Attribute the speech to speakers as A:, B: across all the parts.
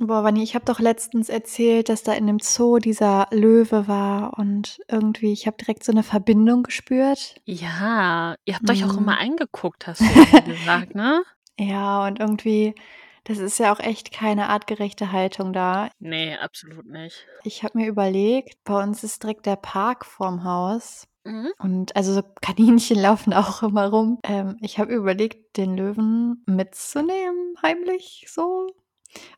A: Boah, Vanni, ich habe doch letztens erzählt, dass da in dem Zoo dieser Löwe war und irgendwie, ich habe direkt so eine Verbindung gespürt.
B: Ja, ihr habt euch auch
A: Mhm.
B: immer angeguckt, hast du ja gesagt, ne?
A: Ja, und irgendwie, das ist ja auch echt keine artgerechte Haltung da.
B: Nee, absolut nicht.
A: Ich habe mir überlegt, bei uns ist direkt der Park vorm Haus.
B: Mhm.
A: Und also so Kaninchen laufen auch immer rum. Ähm, ich habe überlegt, den Löwen mitzunehmen, heimlich so,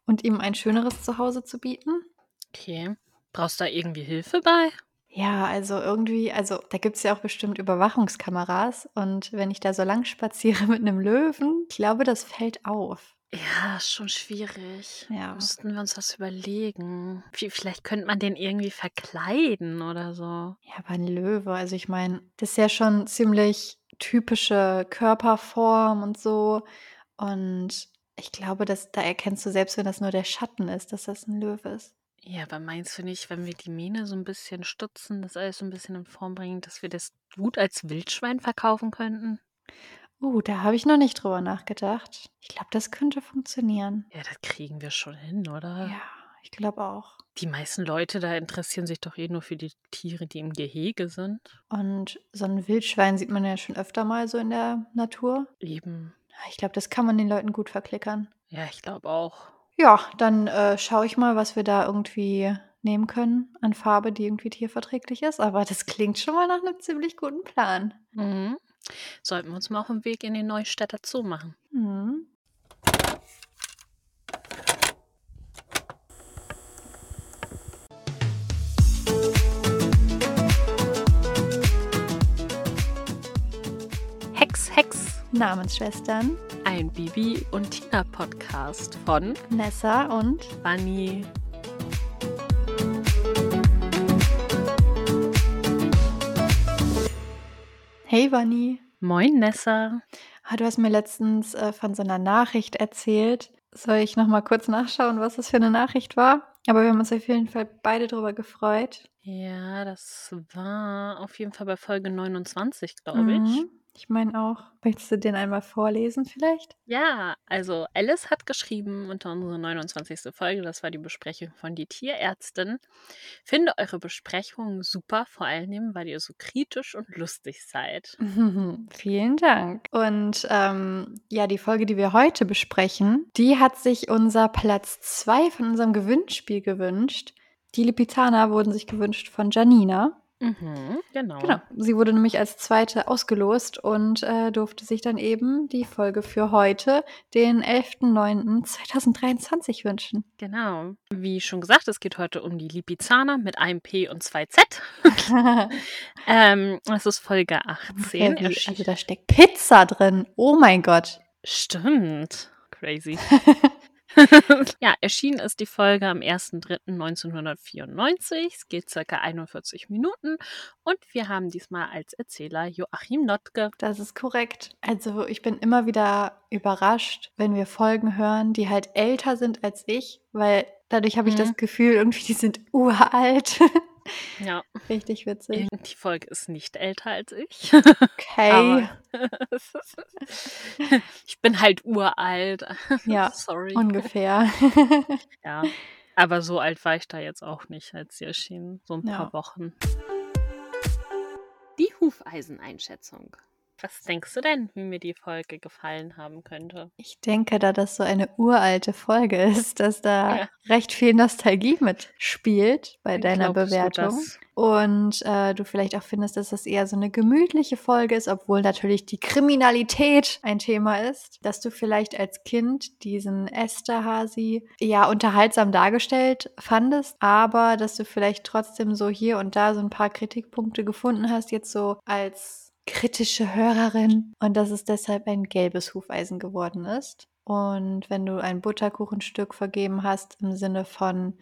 A: und ihm ein schöneres Zuhause zu bieten.
B: Okay. Brauchst du da irgendwie Hilfe bei?
A: Ja, also irgendwie, also da gibt es ja auch bestimmt Überwachungskameras. Und wenn ich da so lang spaziere mit einem Löwen, ich glaube, das fällt auf.
B: Ja, ist schon schwierig.
A: Ja.
B: Müssten wir uns das überlegen. Vielleicht könnte man den irgendwie verkleiden oder so.
A: Ja, aber ein Löwe, also ich meine, das ist ja schon ziemlich typische Körperform und so. Und ich glaube, dass da erkennst du selbst, wenn das nur der Schatten ist, dass das ein Löwe ist.
B: Ja, aber meinst du nicht, wenn wir die Mähne so ein bisschen stutzen, das alles so ein bisschen in Form bringen, dass wir das gut als Wildschwein verkaufen könnten?
A: Uh, da habe ich noch nicht drüber nachgedacht. Ich glaube, das könnte funktionieren.
B: Ja, das kriegen wir schon hin, oder?
A: Ja, ich glaube auch.
B: Die meisten Leute da interessieren sich doch eh nur für die Tiere, die im Gehege sind.
A: Und so ein Wildschwein sieht man ja schon öfter mal so in der Natur.
B: Eben.
A: Ich glaube, das kann man den Leuten gut verklickern.
B: Ja, ich glaube auch.
A: Ja, dann äh, schaue ich mal, was wir da irgendwie nehmen können an Farbe, die irgendwie tierverträglich ist. Aber das klingt schon mal nach einem ziemlich guten Plan.
B: Mhm. Sollten wir uns mal auf den Weg in den Neustädter Zoo machen.
A: Mhm. Namensschwestern
B: Ein Bibi und Tina Podcast von
A: Nessa und
B: Bunny.
A: Hey Vanni.
B: Moin Nessa.
A: Ah, du hast mir letztens äh, von so einer Nachricht erzählt. Soll ich noch mal kurz nachschauen, was das für eine Nachricht war? Aber wir haben uns auf jeden Fall beide drüber gefreut.
B: Ja, das war auf jeden Fall bei Folge 29, glaube.
A: Mhm. Ich meine auch. Möchtest du den einmal vorlesen vielleicht?
B: Ja, also Alice hat geschrieben unter unserer 29. Folge, das war die Besprechung von die Tierärztin. Finde eure Besprechungen super, vor allem, weil ihr so kritisch und lustig seid.
A: Vielen Dank. Und ähm, ja, die Folge, die wir heute besprechen, die hat sich unser Platz 2 von unserem Gewinnspiel gewünscht. Die Lipizzaner wurden sich gewünscht von Janina.
B: Mhm, genau.
A: Genau. Sie wurde nämlich als zweite ausgelost und äh, durfte sich dann eben die Folge für heute, den 11.09.2023, wünschen.
B: Genau. Wie schon gesagt, es geht heute um die Lipizzaner mit einem P und zwei Z. ähm, es ist Folge 18.
A: Ja, wie, also da steckt Pizza drin. Oh mein Gott.
B: Stimmt. Crazy. ja, erschienen ist die Folge am 1.3.1994. Es geht circa 41 Minuten und wir haben diesmal als Erzähler Joachim Notke.
A: Das ist korrekt. Also ich bin immer wieder überrascht, wenn wir Folgen hören, die halt älter sind als ich, weil dadurch habe ich das
B: Mhm.
A: Gefühl, irgendwie die sind uralt.
B: Ja,
A: Richtig witzig.
B: die Folge ist nicht älter als ich.
A: Okay.
B: Ich bin halt uralt.
A: Ja,
B: Sorry.
A: Ungefähr.
B: Ja, aber so alt war ich da jetzt auch nicht, als sie erschien. So ein paar
A: Ja.
B: Wochen. Die Hufeiseneinschätzung. Was denkst du denn, wie mir die Folge gefallen haben könnte?
A: Ich denke, da das so eine uralte Folge ist, dass da
B: Ja.
A: recht viel Nostalgie mitspielt bei deiner
B: Glaubst du
A: Bewertung. Und äh, du vielleicht auch findest, dass das eher so eine gemütliche Folge ist, obwohl natürlich die Kriminalität ein Thema ist. Dass du vielleicht als Kind diesen Esterhasi ja unterhaltsam dargestellt fandest, aber dass du vielleicht trotzdem so hier und da so ein paar Kritikpunkte gefunden hast, jetzt so als kritische Hörerin und dass es deshalb ein gelbes Hufeisen geworden ist. Und wenn du ein Butterkuchenstück vergeben hast im Sinne von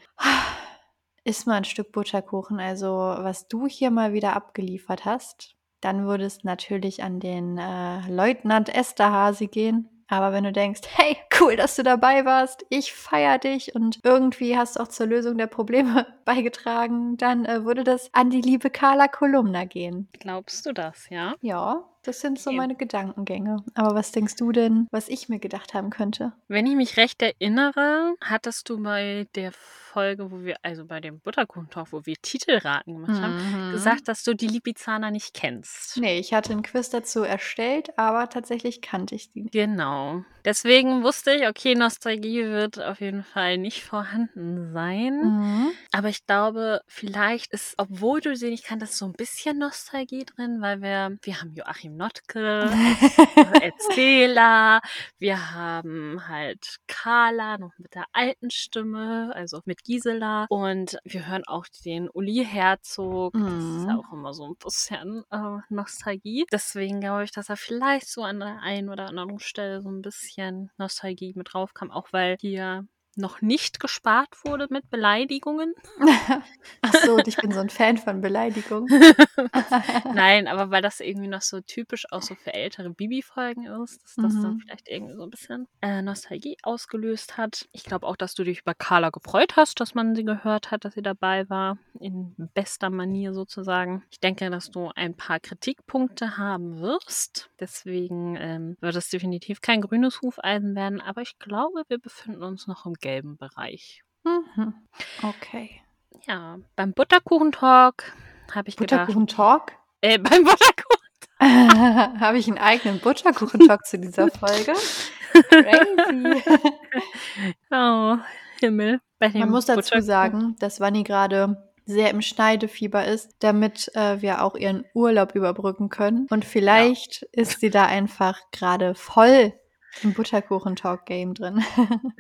A: iss mal ein Stück Butterkuchen, also was du hier mal wieder abgeliefert hast, dann würde es natürlich an den äh, Leutnant Esterhasi gehen. Aber wenn du denkst, hey, cool, dass du dabei warst, ich feier dich und irgendwie hast du auch zur Lösung der Probleme beigetragen, dann äh, würde das an die liebe Carla Kolumna gehen.
B: Glaubst du das, ja?
A: Ja, Das sind so meine Gedankengänge. Aber was denkst du denn, was ich mir gedacht haben könnte?
B: Wenn ich mich recht erinnere, hattest du bei der Folge, wo wir, also bei dem Butterkuchentalk, wo wir Titelraten gemacht haben,
A: Mhm.
B: gesagt, dass du die Lipizzaner nicht kennst.
A: Nee, ich hatte ein Quiz dazu erstellt, aber tatsächlich kannte ich die.
B: Genau. Deswegen wusste ich, okay, Nostalgie wird auf jeden Fall nicht vorhanden sein.
A: Mhm.
B: Aber ich glaube, vielleicht ist, obwohl du sie nicht kanntest, so ein bisschen Nostalgie drin, weil wir, wir haben Joachim Notke, Erzähler, wir haben halt Carla noch mit der alten Stimme, also mit Gisela und wir hören auch den Uli Herzog. Das ist ja
A: Mhm.
B: auch immer so ein bisschen äh, Nostalgie. Deswegen glaube ich, dass er vielleicht so an der einen oder anderen Stelle so ein bisschen Nostalgie mit drauf kam, auch weil hier noch nicht gespart wurde mit Beleidigungen.
A: Ach so, und ich bin so ein Fan von Beleidigung.
B: Nein, aber weil das irgendwie noch so typisch auch so für ältere Bibi-Folgen ist, dass das dann
A: Mhm.
B: vielleicht irgendwie so ein bisschen äh, Nostalgie ausgelöst hat. Ich glaube auch, dass du dich über Carla gefreut hast, dass man sie gehört hat, dass sie dabei war, in bester Manier sozusagen. Ich denke, dass du ein paar Kritikpunkte haben wirst. Deswegen ähm, wird es definitiv kein grünes Hufeisen werden, aber ich glaube, wir befinden uns noch im gelben Bereich.
A: Mhm. Okay.
B: Ja, beim Butterkuchentalk habe ich.
A: Butterkuchen-Talk?
B: Äh, beim Butterkuchen.
A: Habe ich einen eigenen Butterkuchen-Talk zu dieser Folge? Crazy.
B: Oh, Himmel.
A: Man muss dazu sagen, dass Vanni gerade sehr im Schneidefieber ist, damit äh, wir auch ihren Urlaub überbrücken können. Und vielleicht ist sie da einfach gerade voll im Butterkuchen-Talk-Game drin.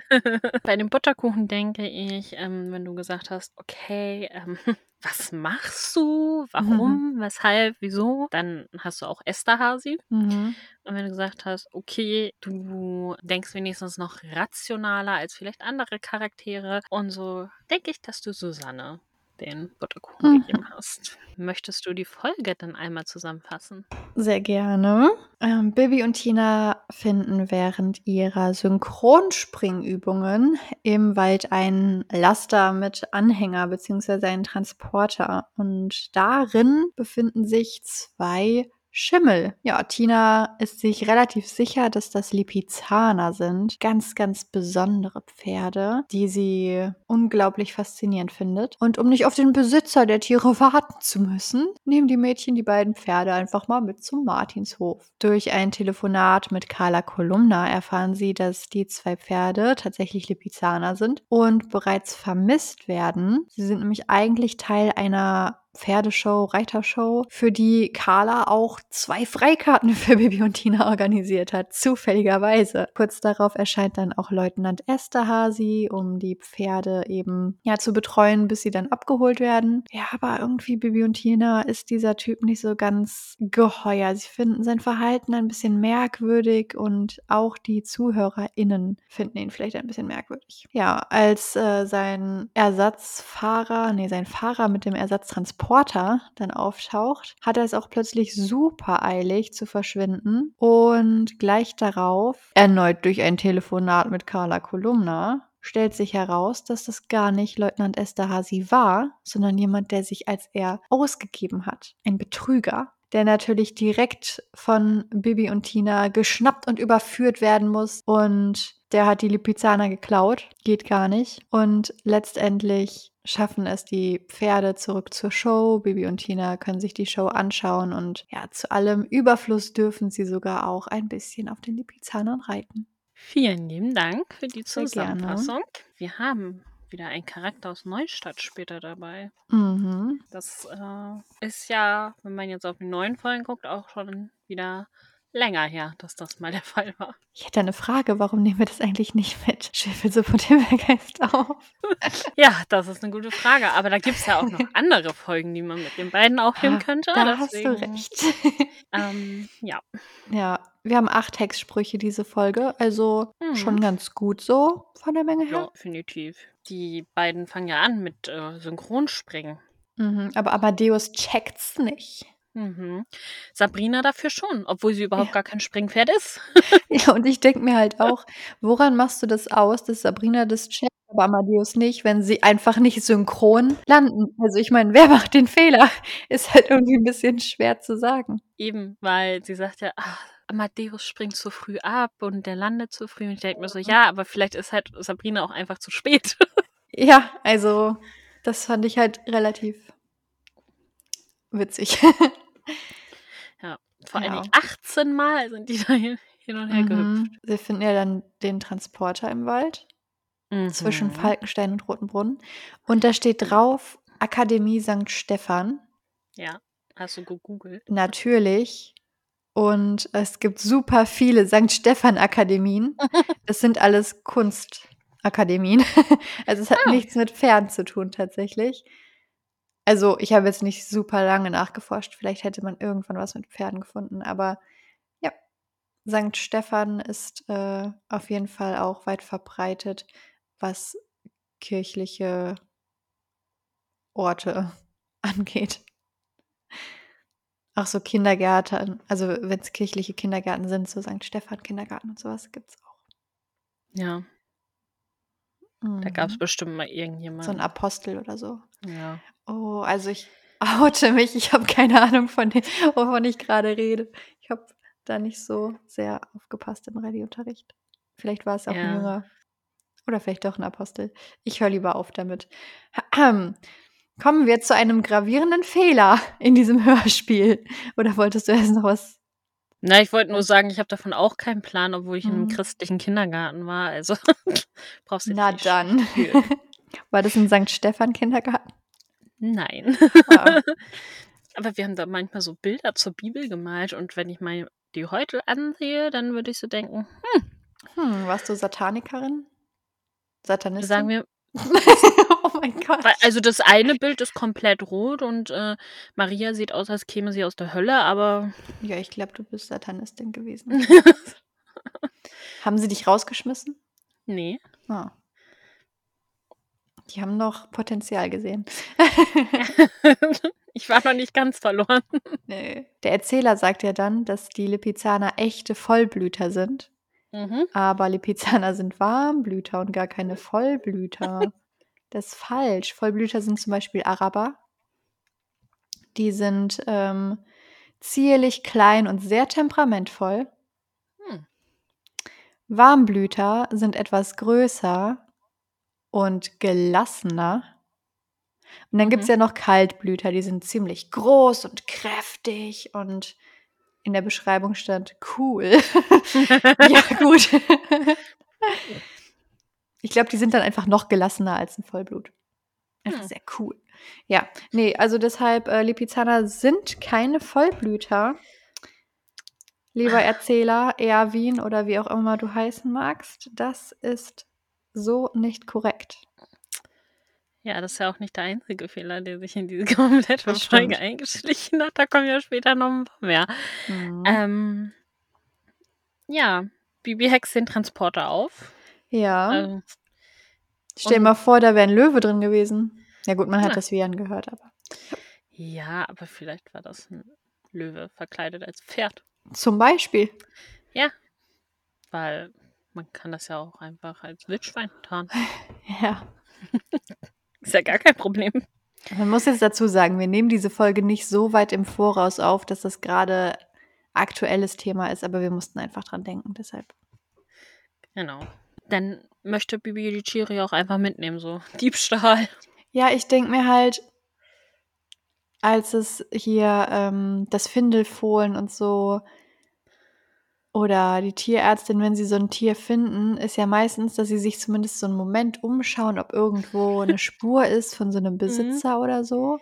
B: Bei dem Butterkuchen denke ich, ähm, wenn du gesagt hast, okay, ähm, was machst du? Warum? Weshalb? Wieso? Dann hast du auch Esterhazy.
A: mhm.
B: Und wenn du gesagt hast, okay, du denkst wenigstens noch rationaler als vielleicht andere Charaktere und so, denke ich, dass du Susanne den Butterkuchen
A: Mhm.
B: gegeben hast. Möchtest du die Folge dann einmal zusammenfassen?
A: Sehr gerne. Ähm, Bibi und Tina finden während ihrer Synchronspringübungen im Wald einen Laster mit Anhänger bzw. einen Transporter. Und darin befinden sich zwei Schimmel. Ja, Tina ist sich relativ sicher, dass das Lipizzaner sind. Ganz, ganz besondere Pferde, die sie unglaublich faszinierend findet. Und um nicht auf den Besitzer der Tiere warten zu müssen, nehmen die Mädchen die beiden Pferde einfach mal mit zum Martinshof. Durch ein Telefonat mit Carla Kolumna erfahren sie, dass die zwei Pferde tatsächlich Lipizzaner sind und bereits vermisst werden. Sie sind nämlich eigentlich Teil einer Pferdeshow, Reitershow, für die Carla auch zwei Freikarten für Bibi und Tina organisiert hat, zufälligerweise. Kurz darauf erscheint dann auch Leutnant Esterhazy, um die Pferde eben ja zu betreuen, bis sie dann abgeholt werden. Ja, aber irgendwie Bibi und Tina ist dieser Typ nicht so ganz geheuer. Sie finden sein Verhalten ein bisschen merkwürdig und auch die ZuhörerInnen finden ihn vielleicht ein bisschen merkwürdig. Ja, als äh, sein Ersatzfahrer, nee, sein Fahrer mit dem Ersatztransporter dann auftaucht, hat er es auch plötzlich super eilig zu verschwinden und gleich darauf, erneut durch ein Telefonat mit Carla Kolumna, stellt sich heraus, dass das gar nicht Leutnant Esterhazy war, sondern jemand, der sich als er ausgegeben hat. Ein Betrüger, der natürlich direkt von Bibi und Tina geschnappt und überführt werden muss. Und der hat die Lipizzaner geklaut. Geht gar nicht. Und letztendlich schaffen es die Pferde zurück zur Show. Bibi und Tina können sich die Show anschauen und ja, zu allem Überfluss dürfen sie sogar auch ein bisschen auf den Lipizzanern reiten.
B: Vielen lieben Dank für die. Zusammenfassung. Wir haben wieder einen Charakter aus Neustadt später dabei.
A: Mhm.
B: Das äh, ist ja, wenn man jetzt auf die neuen Folgen guckt, auch schon wieder länger her, dass das mal der Fall war.
A: Ich hätte eine Frage, warum nehmen wir das eigentlich nicht mit Schwefelsuppe und Himmelgeist auf?
B: Ja, das ist eine gute Frage. Aber da gibt es ja auch noch andere Folgen, die man mit den beiden aufnehmen
A: Ah,
B: könnte.
A: Da hast du
B: Deswegen,
A: recht.
B: Ähm, ja.
A: Ja, wir haben acht Textsprüche diese Folge, also
B: Mhm.
A: schon ganz gut so von der Menge
B: ja,
A: her.
B: definitiv. Die beiden fangen ja an mit äh, Synchronspringen.
A: Mhm, aber Amadeus checkt's nicht.
B: Mhm. Sabrina dafür schon, obwohl sie überhaupt
A: Ja.
B: gar kein Springpferd ist.
A: Ja, und ich denke mir halt auch, woran machst du das aus, dass Sabrina das checkt aber Amadeus nicht, wenn sie einfach nicht synchron landen. Also, ich meine, wer macht den Fehler? Ist halt irgendwie 'n bisschen schwer zu sagen.
B: Eben, weil sie sagt ja: „Ah, Amadeus springt zu früh ab und der landet zu früh.“ Und ich denke mir so: „Ja, aber vielleicht ist halt Sabrina auch einfach zu spät.“
A: Ja, also, das fand ich halt relativ witzig.
B: Ja, vor allen
A: Ja.
B: Dingen 18 Mal sind die da hin und her gehüpft.
A: Mhm. Sie finden ja dann den Transporter im Wald zwischen
B: Mhm.
A: Falkenstein und Rotenbrunn und da steht drauf Akademie Sankt Stephan.
B: Ja, hast du gegoogelt?
A: Natürlich. Und es gibt super viele Sankt Stephan Akademien. Das sind alles Kunstakademien. Also, es hat
B: Ah.
A: nichts mit Pferden zu tun tatsächlich. Also, ich habe jetzt nicht super lange nachgeforscht. Vielleicht hätte man irgendwann was mit Pferden gefunden, aber ja, Sankt Stephan ist, äh, auf jeden Fall auch weit verbreitet, was kirchliche Orte angeht. Auch so Kindergärten, also, wenn's kirchliche Kindergärten sind, so Sankt Stephan Kindergarten und so was gibt's auch.
B: Ja. Da gab's
A: Mhm.
B: bestimmt mal
A: So 'n
B: irgendjemanden.
A: Apostel oder so.
B: Ja.
A: Oh, also, ich oute mich. Ich habe keine Ahnung von dem, wovon ich grade rede. Ich habe da nicht so sehr aufgepasst im Rallyeunterricht. Vielleicht war es auch
B: Ja.
A: Jünger oder vielleicht doch 'n Apostel. Ich höre lieber auf damit. Kommen wir zu einem gravierenden Fehler in diesem Hörspiel. Oder wolltest du erst noch was
B: Na, ich wollte nur sagen, ich habe davon auch keinen Plan, obwohl ich in 'nem
A: Mhm.
B: christlichen Kindergarten war. Also, brauchst
A: Na
B: nicht
A: dann.
B: fühlen.
A: War das 'n Sankt Stephan Kindergarten?
B: Nein.
A: Ah.
B: Aber wir haben da manchmal so Bilder zur Bibel gemalt und wenn ich mir die heute ansehe, dann würde ich so denken: „Hm.“
A: Hm, warst du Satanikerin? Satanistin?
B: Sagen wir
A: Oh mein Gott.
B: Also, das eine Bild ist komplett rot und, äh, Maria sieht aus, als käme sie aus der Hölle, aber
A: Ja, ich glaube, du bist Satanistin gewesen. Haben sie dich rausgeschmissen?
B: Ne.
A: Ah. Die haben noch Potenzial gesehen.
B: Ich war noch nicht ganz verloren.
A: Ne. Der Erzähler sagt ja dann, dass die Lipizzaner echte Vollblüter sind.
B: Mhm.
A: Aber Lipizzaner sind Warmblüter und gar keine Vollblüter. Das ist falsch. Vollblüter sind zum Beispiel Araber. Die sind, ähm, zierlich, klein und sehr temperamentvoll.
B: Hm.
A: Warmblüter sind etwas größer und gelassener. Und dann
B: Mhm.
A: ja noch Kaltblüter, die sind ziemlich groß und kräftig und in der Beschreibung stand cool. Ja, gut. Ich glaube, die sind dann einfach noch gelassener als 'n Vollblut. Einfach
B: Hm.
A: sehr cool. Ja, ne, also, deshalb, äh, Lipizzaner sind keine Vollblüter. Lieber Erzähler, Erwin oder wie auch immer du heißen magst, das ist so nicht korrekt.
B: Ja, das ist ja auch nicht der einzige Fehler, der sich in diese komplette
A: Das
B: Folge eingeschlichen hat. Da kommen ja später noch 'n paar mehr.
A: Mhm.
B: Ähm ja, Bibi hext den Transporter auf.
A: Ja.
B: Ähm
A: Stell dir
B: und
A: mal vor, da wäre 'n Löwe drin gewesen. Ja gut, man hat
B: Ja.
A: das Wiehern gehört, aber
B: Ja, aber vielleicht war das 'n Löwe verkleidet als Pferd.
A: Zum Beispiel.
B: Ja, weil man kann das ja auch einfach als Wildschwein tarnen.
A: Ja.
B: Ist ja gar kein Problem.
A: Man muss jetzt dazu sagen, wir nehmen diese Folge nicht so weit im Voraus auf, dass das grade aktuelles Thema ist, aber wir mussten einfach dran denken, deshalb.
B: Genau. Dann möchte Bibi die ja auch einfach mitnehmen, so Diebstahl.
A: Ja, ich denke mir halt als es hier, ähm, das Findelfohlen und so oder die Tierärztin, wenn sie so 'n Tier finden, ist ja meistens, dass sie sich zumindest so 'n Moment umschauen, ob irgendwo 'ne Spur ist von so 'nem
B: Mhm.
A: Besitzer oder so.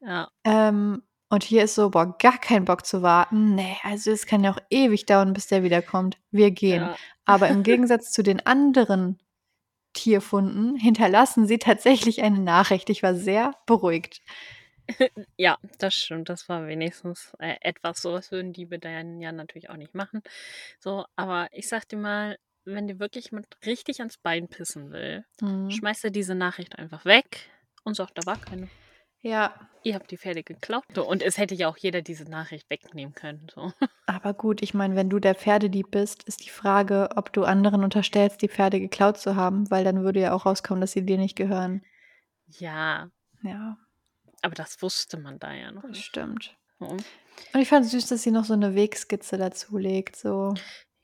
B: Ja.
A: Ähm, und hier ist so: „Boah, gar kein Bock zu warten. Ne, also, es kann ja auch ewig dauern, bis der wiederkommt. Wir gehen.“
B: Ja.
A: Aber im Gegensatz zu den anderen Tierfunden hinterlassen sie tatsächlich eine Nachricht. Ich war sehr beruhigt.
B: Ja, das stimmt. Das war wenigstens, äh, etwas. So was würden Diebe dann ja natürlich auch nicht machen. So, aber ich sage dir mal, wenn dir wirklich jemand richtig ans Bein pissen will,
A: Mhm.
B: schmeißt er diese Nachricht einfach weg und sagt, da war keine.
A: Ja.
B: Ihr habt die Pferde geklaut. So, und es hätte ja auch jeder diese Nachricht wegnehmen können. So.
A: Aber gut, ich meine, wenn du der Pferdedieb bist, ist die Frage, ob du anderen unterstellst, die Pferde geklaut zu haben, weil dann würde ja auch rauskommen, dass sie dir nicht gehören.
B: Ja,
A: Ja,
B: aber das wusste man da ja noch
A: das
B: nicht.
A: stimmt.
B: So.
A: Und ich fand süß, dass sie noch so eine Wegskizze dazu legt. So.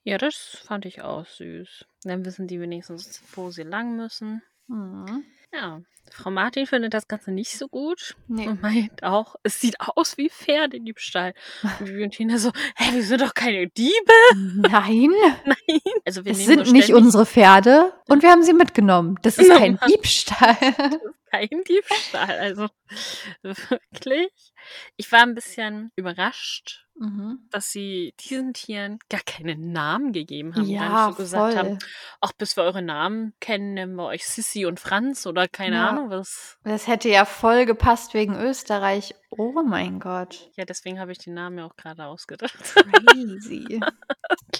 B: Ja, das fand ich auch süß. Dann wissen die wenigstens, wo sie lang müssen.
A: Mhm.
B: Ja, Frau Martin findet das Ganze nicht so gut
A: Nee.
B: und meint auch, es sieht aus wie Pferdediebstahl. Und Bibi und Tina so, hä, wir sind doch keine Diebe.
A: Nein,
B: Nein. Also wir
A: es sind
B: so
A: nicht unsere Pferde und wir haben sie mitgenommen. Das ist kein. Diebstahl.
B: kein Diebstahl. Also wirklich. Ich war ein bisschen überrascht,
A: Mhm.
B: dass sie diesen Tieren gar keine Namen gegeben haben.
A: Ja,
B: nicht so gesagt haben,
A: voll.
B: ach, bis wir eure Namen kennen, nennen wir euch Sissi und Franz oder keine
A: Ja.
B: Ahnung was.
A: Das hätte ja voll gepasst wegen Österreich. Oh mein Gott.
B: Ja, deswegen habe ich die Namen ja auch gerade ausgedacht.
A: Crazy.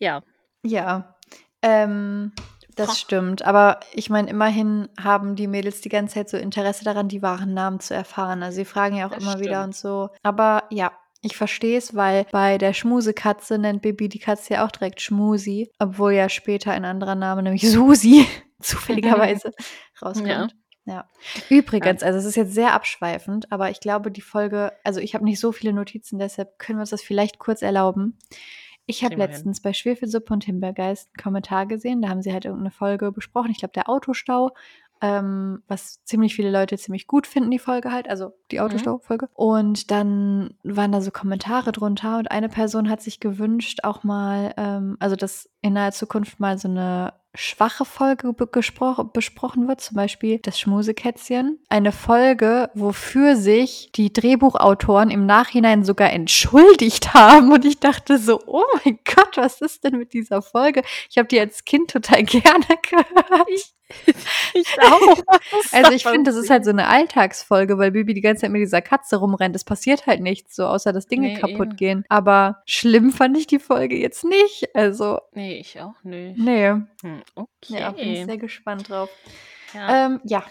B: ja,
A: ja, ähm, das stimmt. Aber ich meine, immerhin haben die Mädels die ganze Zeit so Interesse daran, die wahren Namen zu erfahren. Also sie fragen ja auch
B: Das
A: immer wieder
B: stimmt.
A: und so. Aber ja, ich verstehe es, weil bei der Schmusekatze nennt Bibi die Katze ja auch direkt Schmusi, obwohl ja später ein anderer Name, nämlich Susi, zufälligerweise rauskommt. Ja. Übrigens, also es ist jetzt sehr abschweifend, aber ich glaube, die Folge, also ich habe nicht so viele Notizen, deshalb können wir uns das vielleicht kurz erlauben. Ich habe
B: wir hin.
A: letztens bei Schwefelsuppe und Himbeergeist einen Kommentar gesehen, da haben sie halt irgendeine Folge besprochen. Ich glaube, der Autostau, ähm, was ziemlich viele Leute ziemlich gut finden, die Folge halt, also die Autostau-Folge. Und dann waren da so Kommentare drunter und eine Person hat sich gewünscht, auch mal, ähm, also dass in naher Zukunft mal so eine schwache Folge besprochen wird, zum Beispiel das Schmusekätzchen. Eine Folge, wofür sich die Drehbuchautoren im Nachhinein sogar entschuldigt haben. Und ich dachte so, oh mein Gott, was ist denn mit dieser Folge? Ich habe die als Kind total gerne gehört.
B: ich auch.
A: Also ich finde, das ist halt so eine Alltagsfolge, weil Bibi die ganze Zeit mit dieser Katze rumrennt. Es passiert halt nichts, so außer dass Dinge
B: Nee,
A: kaputt
B: eben.
A: gehen. Aber schlimm fand ich die Folge jetzt nicht. Also,
B: Nee, ich auch nicht.
A: nee.
B: Hm, okay.
A: Ja, bin ich sehr gespannt drauf.
B: Ja.
A: Ähm, ja.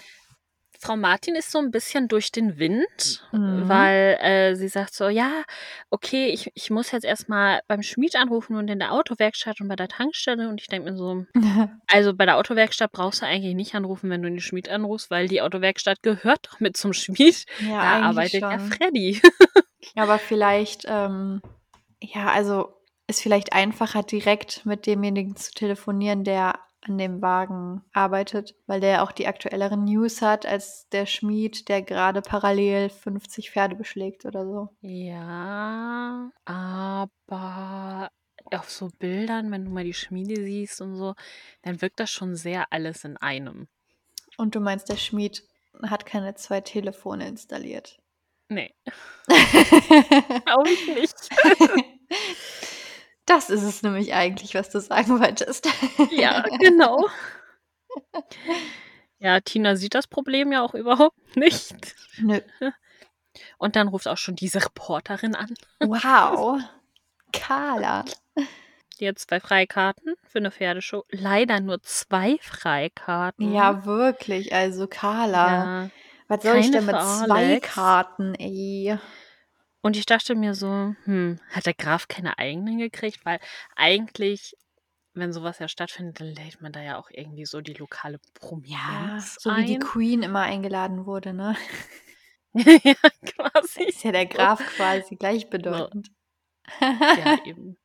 B: Frau Martin ist so ein bisschen durch den Wind,
A: Mhm.
B: weil äh, sie sagt so, ja, okay, ich, ich muss jetzt erstmal beim Schmied anrufen und in der Autowerkstatt und bei der Tankstelle. Und ich denke mir so, also bei der Autowerkstatt brauchst du eigentlich nicht anrufen, wenn du in den Schmied anrufst, weil die Autowerkstatt gehört doch mit zum Schmied.
A: ja,
B: da arbeitet ja
A: schon.
B: Freddy.
A: Aber vielleicht, ähm, ja, also ist vielleicht einfacher, direkt mit demjenigen zu telefonieren, der an dem Wagen arbeitet, weil der auch die aktuelleren News hat als der Schmied, der gerade parallel 50 Pferde beschlägt oder so.
B: Ja, aber auf so Bildern, wenn du mal die Schmiede siehst und so, dann wirkt das schon sehr alles in einem.
A: Und du meinst, der Schmied hat keine zwei Telefone installiert.
B: Nee, glaube ich nicht.
A: Das ist es nämlich eigentlich, was du sagen wolltest.
B: Ja, genau. Ja, Tina sieht das Problem ja auch überhaupt nicht.
A: Nö.
B: Und dann ruft auch schon diese Reporterin an.
A: Wow. Carla.
B: Die hat zwei Freikarten für eine Pferdeshow. Leider nur zwei Freikarten.
A: Ja, wirklich. Also, Carla.
B: Ja.
A: Was soll ich
B: Keine
A: denn mit zwei. Karten, ey?
B: Und ich dachte mir so, hm, hat der Graf keine eigenen gekriegt? Weil eigentlich, wenn sowas ja stattfindet, dann lädt man da ja auch irgendwie so die lokale
A: Ja,
B: Prominenz
A: so wie die
B: ein.
A: Queen immer eingeladen wurde, ne?
B: ja, quasi.
A: Ist ja der Graf quasi gleichbedeutend.
B: Ja, eben.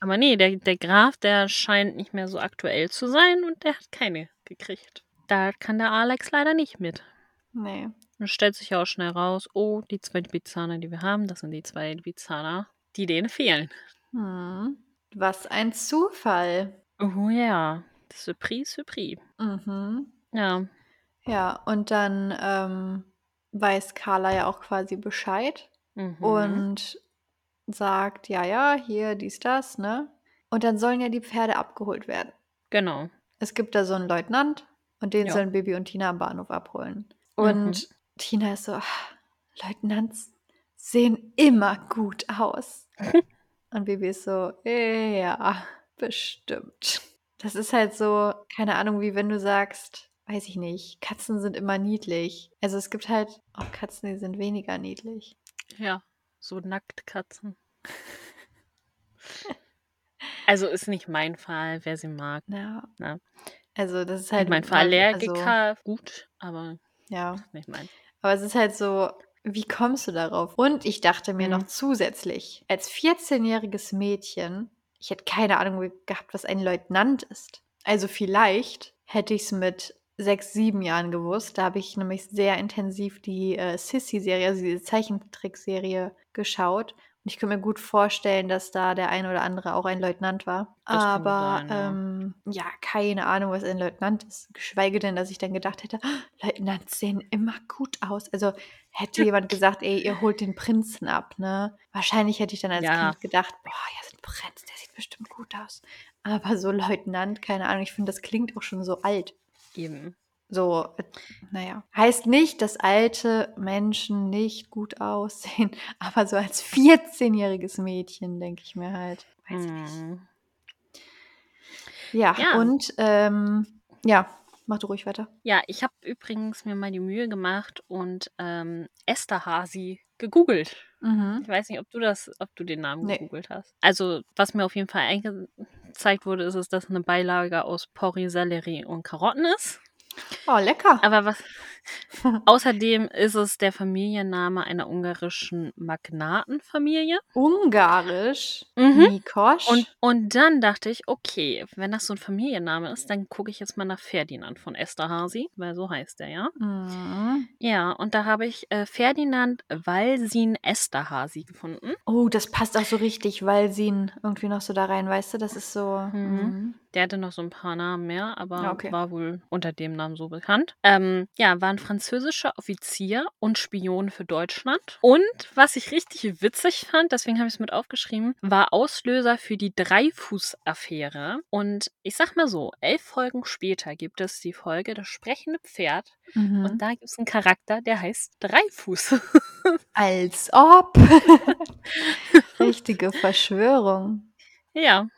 B: Aber nee, der, der Graf, der scheint nicht mehr so aktuell zu sein und der hat keine gekriegt. Da kann der Alex leider nicht mit.
A: nee.
B: Und stellt sich ja auch schnell raus, oh, die zwei Bizzaner, die wir haben, das sind die zwei Bizzaner, die denen fehlen.
A: Hm. Was ein Zufall.
B: Oh ja, Surprise, Surprise.
A: Mhm.
B: Ja,
A: Ja, und dann ähm, weiß Carla ja auch quasi Bescheid
B: mhm.
A: und sagt, ja, ja, hier, dies, das, ne? Und dann sollen ja die Pferde abgeholt werden.
B: genau.
A: Es gibt da so einen Leutnant und den
B: Ja.
A: sollen Bibi und Tina am Bahnhof abholen.
B: Mhm.
A: Tina ist so, "Ah, Leutnants sehen immer gut aus. und Bibi ist so, ja, bestimmt. Das ist halt so, keine Ahnung, wie wenn du sagst, weiß ich nicht. Katzen sind immer niedlich. Also es gibt halt auch Katzen, die sind weniger niedlich.
B: Ja, so Nacktkatzen. Also ist nicht mein Fall, wer sie mag.
A: Ja.
B: Ja.
A: Also das ist
B: Halt mein
A: mal-
B: Allergiker gut, aber
A: Also, ja.
B: nicht mein.
A: Aber es ist halt so, wie kommst du darauf? Und ich dachte mir noch
B: Mhm.
A: zusätzlich, als 14-jähriges Mädchen, ich hätte keine Ahnung gehabt, was ein Leutnant ist. Also vielleicht hätte ich es mit sechs, sieben Jahren gewusst. Da habe ich nämlich sehr intensiv die äh, Sissy-Serie, also diese Zeichentrickserie, geschaut. Ich könnte mir gut vorstellen, dass da der ein oder andere auch ein Leutnant war.
B: Das
A: Aber
B: sein, ja.
A: ähm, ja, keine Ahnung, was ein Leutnant ist. Geschweige denn, dass ich dann gedacht hätte, "Oh, Leutnants sehen immer gut aus. Also hätte jemand gesagt, ey, ihr holt den Prinzen ab, ne? Wahrscheinlich hätte ich dann als
B: Ja.
A: Kind gedacht, boah, ja, so ein Prinz, der sieht bestimmt gut aus. Aber so Leutnant, keine Ahnung, ich finde, das klingt auch schon so alt.
B: Eben.
A: So, äh, naja. Heißt nicht, dass alte Menschen nicht gut aussehen, aber so als 14-jähriges Mädchen denke ich mir halt, weiß ich nicht.
B: Hm.
A: Ja,
B: Ja.
A: und ähm, ja, mach du ruhig weiter.
B: Ja, ich habe übrigens mir mal die Mühe gemacht und ähm, Esterhazy gegoogelt.
A: Mhm.
B: Ich weiß nicht, ob du das, ob du den Namen
A: Nee.
B: gegoogelt hast. Also, was mir auf jeden Fall angezeigt wurde, ist es, dass eine Beilage aus Porree, Sellerie und Karotten ist.
A: Oh, lecker.
B: Aber was außerdem ist es der Familienname einer ungarischen Magnatenfamilie.
A: Ungarisch.
B: Mhm.
A: Nikosch.
B: Und, und dann dachte ich, okay, wenn das so ein Familienname ist, dann gucke ich jetzt mal nach Ferdinand von Esterhazy, weil so heißt er ja.
A: Mhm.
B: Ja, und da habe ich äh, Ferdinand Walsin Esterhazy gefunden.
A: Oh, das passt auch so richtig, ihn irgendwie noch so da rein, weißt du? Das ist so.
B: Mhm.
A: Mhm.
B: Der hatte noch so ein paar Namen mehr, aber
A: Ja, okay.
B: war wohl unter dem Namen so bekannt. Ähm, ja, war ein französischer Offizier und Spion für Deutschland. Und was ich richtig witzig fand, deswegen habe ich es mit aufgeschrieben, war Auslöser für die Dreifuß-Affäre. Und ich sag mal so, elf Folgen später gibt es die Folge Das sprechende Pferd.
A: Mhm.
B: Und da gibt es einen Charakter, der heißt Dreifuß.
A: Als ob. Richtige Verschwörung.
B: ja.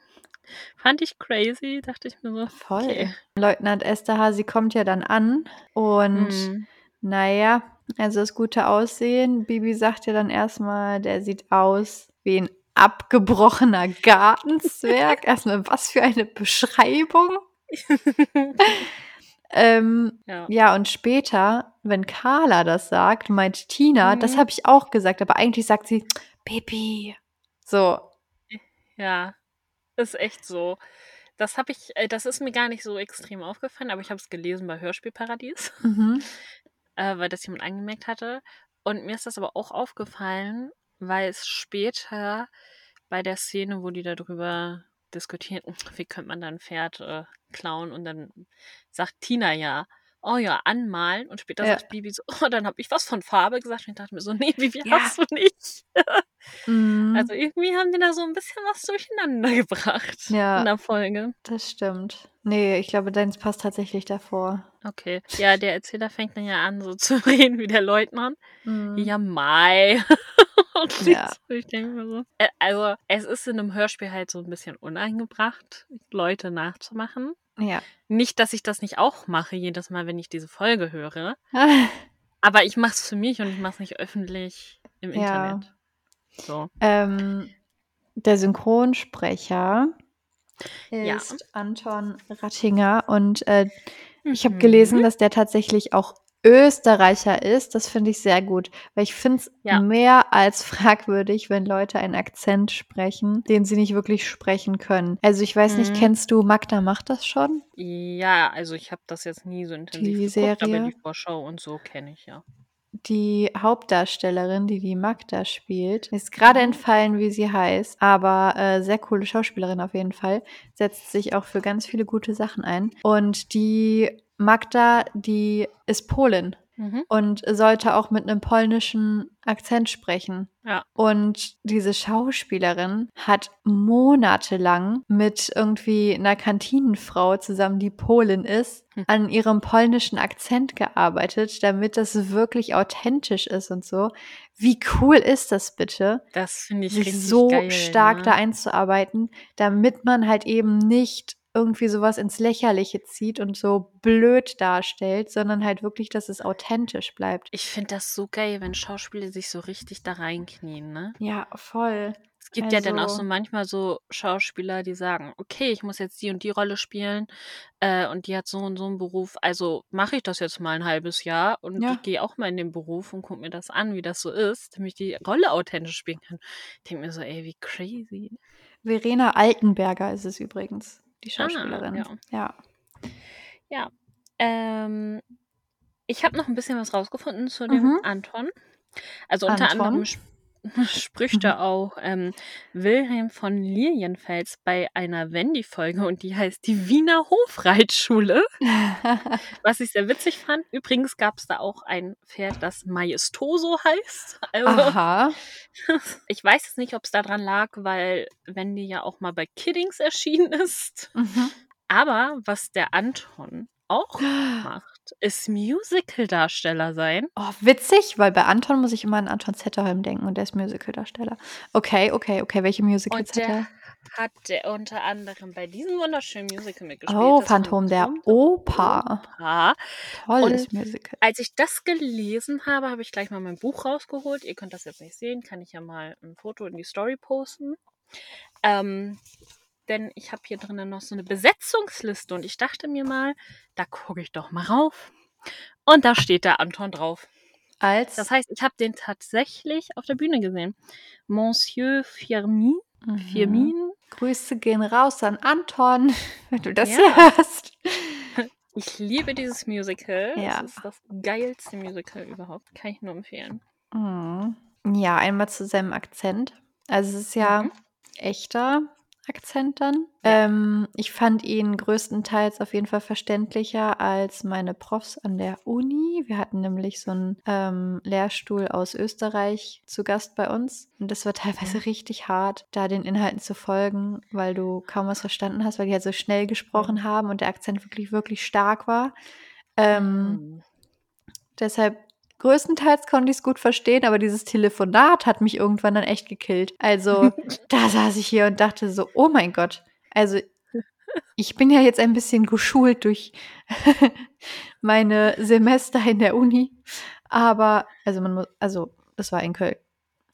B: Fand ich crazy, dachte ich mir so.
A: Voll.
B: Okay.
A: Leutnant Esterhazy kommt ja dann an und
B: Mhm.
A: naja, also das gute Aussehen. Bibi sagt ja dann erstmal, der sieht aus wie ein abgebrochener Gartenzwerg. erstmal, was für eine Beschreibung. Ähm,
B: ja.
A: ja, und später, wenn Carla das sagt, meint Tina, das
B: Mhm.
A: habe ich auch gesagt, aber eigentlich sagt sie, Bibi. So,
B: Ja, ist echt so. Das habe ich, äh, das ist mir gar nicht so extrem aufgefallen, aber ich habe es gelesen bei Hörspielparadies,
A: mhm.
B: äh, weil das jemand angemerkt hatte. Und mir ist das aber auch aufgefallen, weil es später bei der Szene, wo die darüber diskutieren, wie könnte man dann ein Pferd äh, klauen und dann sagt Tina ja, oh ja, anmalen und später
A: Ja.
B: sagt Bibi so, oh, dann habe ich was von Farbe gesagt und ich dachte mir so, nee, Bibi,
A: Ja.
B: hast du nicht.
A: Mhm.
B: Also irgendwie haben die da so ein bisschen was durcheinander gebracht
A: Ja.
B: in der Folge.
A: das stimmt. Nee, ich glaube, deins passt tatsächlich davor.
B: Okay. Ja, der Erzähler fängt dann ja an, so zu reden wie der Leutnant.
A: Mhm.
B: Ja, Mai. Und
A: Ja.
B: ich denke mir so. Äh, Also, es ist in einem Hörspiel halt so ein bisschen uneingebracht, Leute nachzumachen.
A: Ja.
B: Nicht, dass ich das nicht auch mache, jedes Mal, wenn ich diese Folge höre. Aber ich mache es für mich und ich mache es nicht öffentlich im
A: Ja.
B: Internet. So.
A: ähm, der Synchronsprecher
B: Ja.
A: ist Anton Rattinger und äh, ich habe
B: Mhm.
A: gelesen, dass der tatsächlich auch Österreicher ist. Das finde ich sehr gut, weil ich finde es
B: Ja.
A: mehr als fragwürdig, wenn Leute einen Akzent sprechen, den sie nicht wirklich sprechen können. Also ich weiß nicht,
B: Mhm.
A: kennst du Magda macht das schon?
B: Ja, also ich habe das jetzt nie so intensiv
A: Die
B: geguckt, aber
A: Serie?
B: die Vorschau und so kenne ich ja.
A: Die Hauptdarstellerin, die die Magda spielt, ist gerade entfallen, wie sie heißt, aber äh, sehr coole Schauspielerin auf jeden Fall, setzt sich auch für ganz viele gute Sachen ein. Und die Magda, die ist Polin
B: Mhm.
A: und sollte auch mit einem polnischen Akzent sprechen.
B: Ja.
A: Und diese Schauspielerin hat monatelang mit irgendwie einer Kantinenfrau zusammen, die Polin ist,
B: Hm.
A: an ihrem polnischen Akzent gearbeitet, damit das wirklich authentisch ist und so. Wie cool ist das bitte,
B: Das finde ich
A: sich so
B: geil,
A: stark
B: ne?
A: da einzuarbeiten, damit man halt eben nicht irgendwie sowas ins Lächerliche zieht und so blöd darstellt, sondern halt wirklich, dass es authentisch bleibt.
B: Ich finde das so geil, wenn Schauspieler sich so richtig da reinknien, ne?
A: Ja, voll.
B: Es gibt ja dann auch so
A: Also
B: manchmal so Schauspieler, die sagen, okay, ich muss jetzt die und die Rolle spielen äh, und die hat so und so einen Beruf, also mache ich das jetzt mal ein halbes Jahr und
A: Ja.
B: ich gehe auch mal in den Beruf und gucke mir das an, wie das so ist, damit ich die Rolle authentisch spielen kann. Ich denke mir so, ey, wie crazy.
A: Verena Altenberger ist es übrigens, die
B: Ah,
A: Schauspielerin.
B: ja.
A: ja.
B: Ja. Ähm, ich habe noch ein bisschen was rausgefunden zu dem
A: Mhm.
B: Anton. Also unter
A: Anton.
B: anderem spricht da auch ähm, Wilhelm von Lilienfels bei einer Wendy-Folge und die heißt die Wiener Hofreitschule, was ich sehr witzig fand. Übrigens gab es da auch ein Pferd, das Majestoso heißt. Also
A: Aha.
B: ich weiß jetzt nicht, ob es daran lag, weil Wendy ja auch mal bei Kiddings erschienen ist.
A: Mhm.
B: Aber was der Anton auch macht, ist Musical-Darsteller sein.
A: Oh, witzig, weil bei Anton muss ich immer an Anton Zetterholm denken und der ist Musicaldarsteller. Okay, okay, okay. Welche Musicals
B: Und
A: hat
B: der
A: er?
B: hat der unter anderem bei diesem wunderschönen Musical mitgespielt.
A: Oh, Phantom der Oper.
B: Oper.
A: Tolles
B: Und
A: Musical.
B: Als ich das gelesen habe, habe ich gleich mal mein Buch rausgeholt. Ihr könnt das jetzt nicht sehen, kann ich ja mal ein Foto in die Story posten. Ähm, denn ich habe hier drinnen noch so eine Besetzungsliste und ich dachte mir mal, da gucke ich doch mal rauf. Und da steht der Anton drauf.
A: Als
B: Das heißt, ich habe den tatsächlich auf der Bühne gesehen. Monsieur Firmin.
A: Mhm.
B: Firmin.
A: Grüße gehen raus an Anton, wenn du das
B: Ja.
A: hörst.
B: Ich liebe dieses Musical.
A: Ja.
B: Das ist das geilste Musical überhaupt. Kann ich nur empfehlen.
A: Mhm. Ja, einmal zu seinem Akzent. Also es ist ja
B: Mhm.
A: echter Akzent dann.
B: Ja.
A: Ähm, ich fand ihn größtenteils auf jeden Fall verständlicher als meine Profs an der Uni. Wir hatten nämlich so einen ähm, Lehrstuhl aus Österreich zu Gast bei uns. Und das war teilweise richtig hart, da den Inhalten zu folgen, weil du kaum was verstanden hast, weil die halt so schnell gesprochen haben und der Akzent wirklich, wirklich stark war. Ähm,
B: Mhm.
A: Deshalb größtenteils konnte ich es gut verstehen, aber dieses Telefonat hat mich irgendwann dann echt gekillt. Also da saß ich hier und dachte so, oh mein Gott. Also ich bin ja jetzt ein bisschen geschult durch meine Semester in der Uni, aber also man muss, also das war in Köln,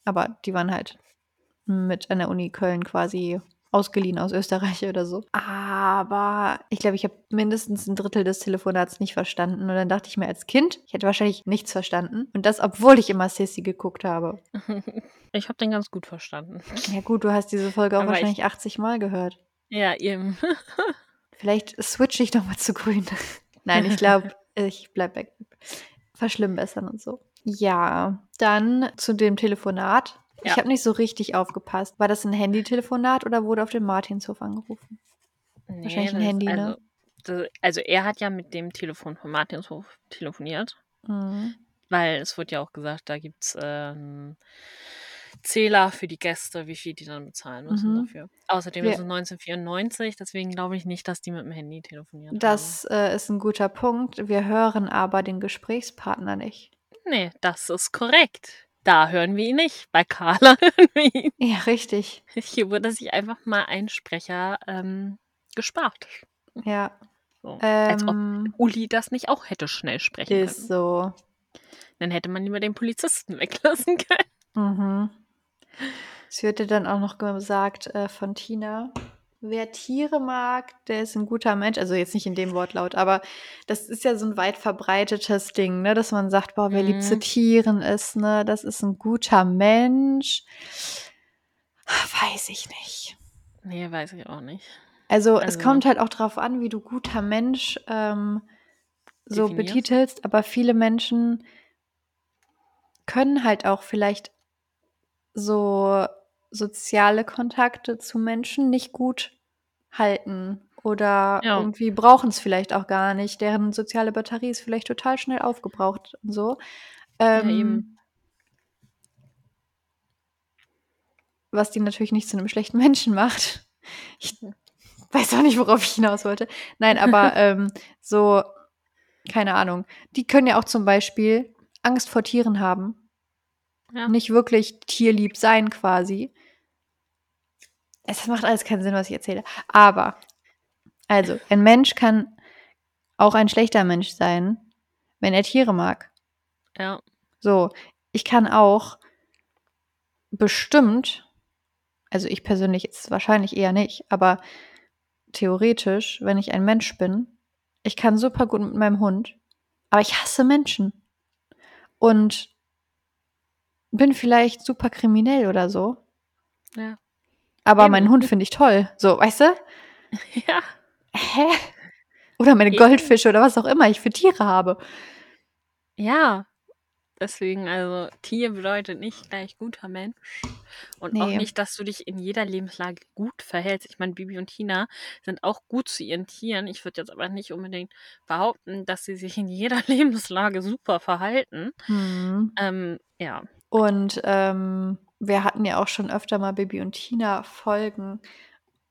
A: aber die waren halt mit an der Uni Köln quasi ausgeliehen aus Österreich oder so. Aber ich glaube, ich habe mindestens ein Drittel des Telefonats nicht verstanden. Und dann dachte ich mir als Kind, ich hätte wahrscheinlich nichts verstanden. Und das, obwohl ich immer Sissy geguckt habe.
B: Ich habe den ganz gut verstanden.
A: Ja gut, du hast diese Folge auch
B: Aber ich-
A: wahrscheinlich 80 Mal gehört.
B: Ja, eben.
A: Vielleicht switche ich noch mal zu grün. Nein, ich glaube, ich bleib weg. Verschlimmbessern und so. Ja, dann zu dem Telefonat. Ich
B: Ja.
A: habe nicht so richtig aufgepasst. War das ein Handytelefonat oder wurde auf dem Martinshof angerufen? Wahrscheinlich ein Handy,
B: also,
A: ne?
B: das- Also er hat ja mit dem Telefon von Martinshof telefoniert,
A: Mhm.
B: weil es wurde ja auch gesagt, da gibt es ähm, Zähler für die Gäste, wie viel die dann bezahlen müssen
A: Mhm.
B: dafür. Außerdem
A: Wir-
B: ist es 1994, deswegen glaube ich nicht, dass die mit dem Handy telefonieren.
A: Das äh, ist ein guter Punkt. Wir hören aber den Gesprächspartner nicht.
B: Nee, das ist korrekt. Da hören wir ihn nicht. Bei Carla hören wir ihn.
A: Ja, richtig.
B: Hier wurde sich einfach mal ein Sprecher ähm, gespart.
A: Ja.
B: So. Als ob
A: Ähm,
B: Uli das nicht auch hätte schnell sprechen
A: ist
B: können.
A: so.
B: Dann hätte man lieber den Polizisten weglassen können.
A: Mhm. Es wird dann auch noch gesagt äh, von Tina, wer Tiere mag, der ist ein guter Mensch. Also jetzt nicht in dem Wortlaut, aber das ist ja so ein weit verbreitetes Ding, ne? dass man sagt, boah, wer lieb zu
B: Mhm.
A: Tieren ist, ne? das ist ein guter Mensch. Weiß ich nicht.
B: Nee, weiß ich auch nicht.
A: Also, es
B: Also-
A: kommt halt auch drauf an, wie du guter Mensch ähm, so
B: Definierst.
A: betitelst, aber viele Menschen können halt auch vielleicht so soziale Kontakte zu Menschen nicht gut halten oder
B: Ja.
A: irgendwie brauchen es vielleicht auch gar nicht. Deren soziale Batterie ist vielleicht total schnell aufgebraucht und so. Ähm,
B: eben.
A: Was die natürlich nicht zu einem schlechten Menschen macht. Ich weiß auch nicht, worauf ich hinaus wollte. Nein, aber ähm, so, keine Ahnung. Die können ja auch zum Beispiel Angst vor Tieren haben.
B: Ja.
A: Nicht wirklich tierlieb sein quasi. Es macht alles keinen Sinn, was ich erzähle. Aber Also, ein Mensch kann auch ein schlechter Mensch sein, wenn er Tiere mag.
B: Ja.
A: So, ich kann auch bestimmt, also ich persönlich jetzt wahrscheinlich eher nicht, aber theoretisch, wenn ich ein Mensch bin, ich kann super gut mit meinem Hund, aber ich hasse Menschen. Und bin vielleicht super kriminell oder so.
B: Ja.
A: Aber
B: Eben.
A: meinen Hund finde ich toll. So, weißt du?
B: Ja.
A: Hä? Oder meine
B: Eben.
A: Goldfische oder was auch immer ich für Tiere habe.
B: Ja. Deswegen, also Tier bedeutet nicht gleich guter Mensch. Und auch
A: Nee.
B: nicht, dass du dich in jeder Lebenslage gut verhältst. Ich meine, Bibi und Tina sind auch gut zu ihren Tieren. Ich würde jetzt aber nicht unbedingt behaupten, dass sie sich in jeder Lebenslage super verhalten.
A: Hm.
B: Ähm, ja.
A: Und ähm, wir hatten ja auch schon öfter mal Bibi und Tina Folgen,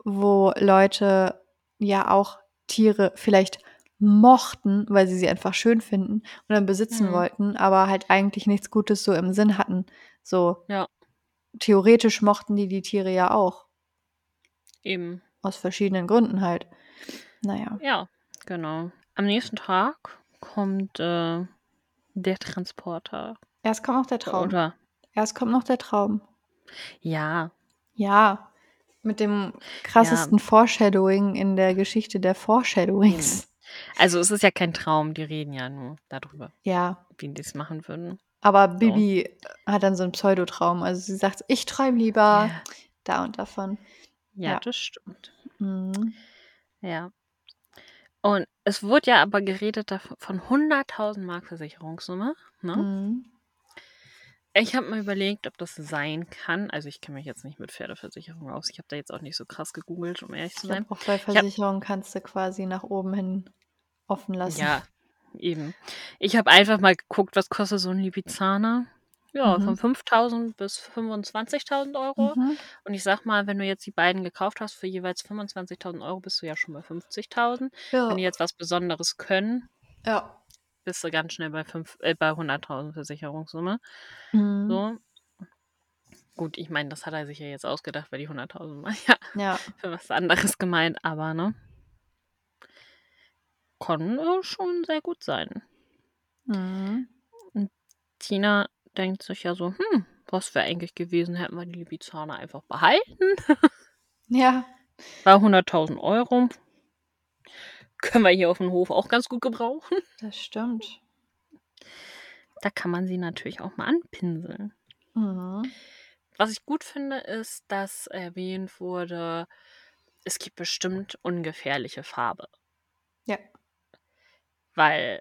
A: wo Leute ja auch Tiere vielleicht mochten, weil sie sie einfach schön finden und dann besitzen
B: Mhm.
A: wollten, aber halt eigentlich nichts Gutes so im Sinn hatten. So
B: Ja.
A: theoretisch mochten die die Tiere ja auch
B: Eben.
A: aus verschiedenen Gründen halt. Naja.
B: Ja, genau. Am nächsten Tag kommt äh, der Transporter.
A: Erst kommt noch der Traum.
B: Oder?
A: Erst kommt noch der Traum.
B: Ja.
A: Ja, mit dem krassesten Foreshadowing in der Geschichte der Foreshadowings.
B: Also es ist ja kein Traum, die reden ja nur darüber,
A: Ja,
B: wie die es machen würden.
A: aber Bibi hat dann so einen Pseudotraum. Also sie sagt, ich träume lieber
B: Ja.
A: da und davon.
B: Ja,
A: Ja.
B: das stimmt.
A: Mhm.
B: Ja. Und es wurde ja aber geredet von 100.000 Mark Versicherungssumme. Ne?
A: Mhm.
B: Ich habe mir überlegt, ob das sein kann. Also ich kenne mich jetzt nicht mit Pferdeversicherung aus. Ich habe da jetzt auch nicht so krass gegoogelt, um ehrlich zu sein.
A: auch bei Versicherungen kannst du quasi nach oben hin offen lassen.
B: Ja, eben. Ich habe einfach mal geguckt, was kostet so ein Lipizzaner. Ja,
A: Mhm.
B: von 5.000 bis 25.000 Euro.
A: Mhm.
B: Und ich sag mal, wenn du jetzt die beiden gekauft hast für jeweils 25.000 Euro, bist du ja schon bei 50.000.
A: Ja.
B: Wenn die jetzt was Besonderes können,
A: ja.
B: Bist du ganz schnell bei, fünf- äh, bei 100.000 Versicherungssumme.
A: Mhm.
B: So. Gut, ich meine, das hat er sich ja jetzt ausgedacht, weil die 100.000 war ja
A: Ja.
B: für was anderes gemeint, aber ne? Kann äh, schon sehr gut sein.
A: Mhm.
B: Tina denkt sich ja so, hm, was wäre eigentlich gewesen, hätten wir die Libizzaner einfach behalten.
A: Ja.
B: War 100.000 Euro. Können wir hier auf dem Hof auch ganz gut gebrauchen.
A: Das stimmt.
B: Da kann man sie natürlich auch mal anpinseln.
A: Mhm.
B: Was ich gut finde, ist, dass erwähnt wurde, es gibt bestimmt ungefährliche Farbe.
A: Ja.
B: Weil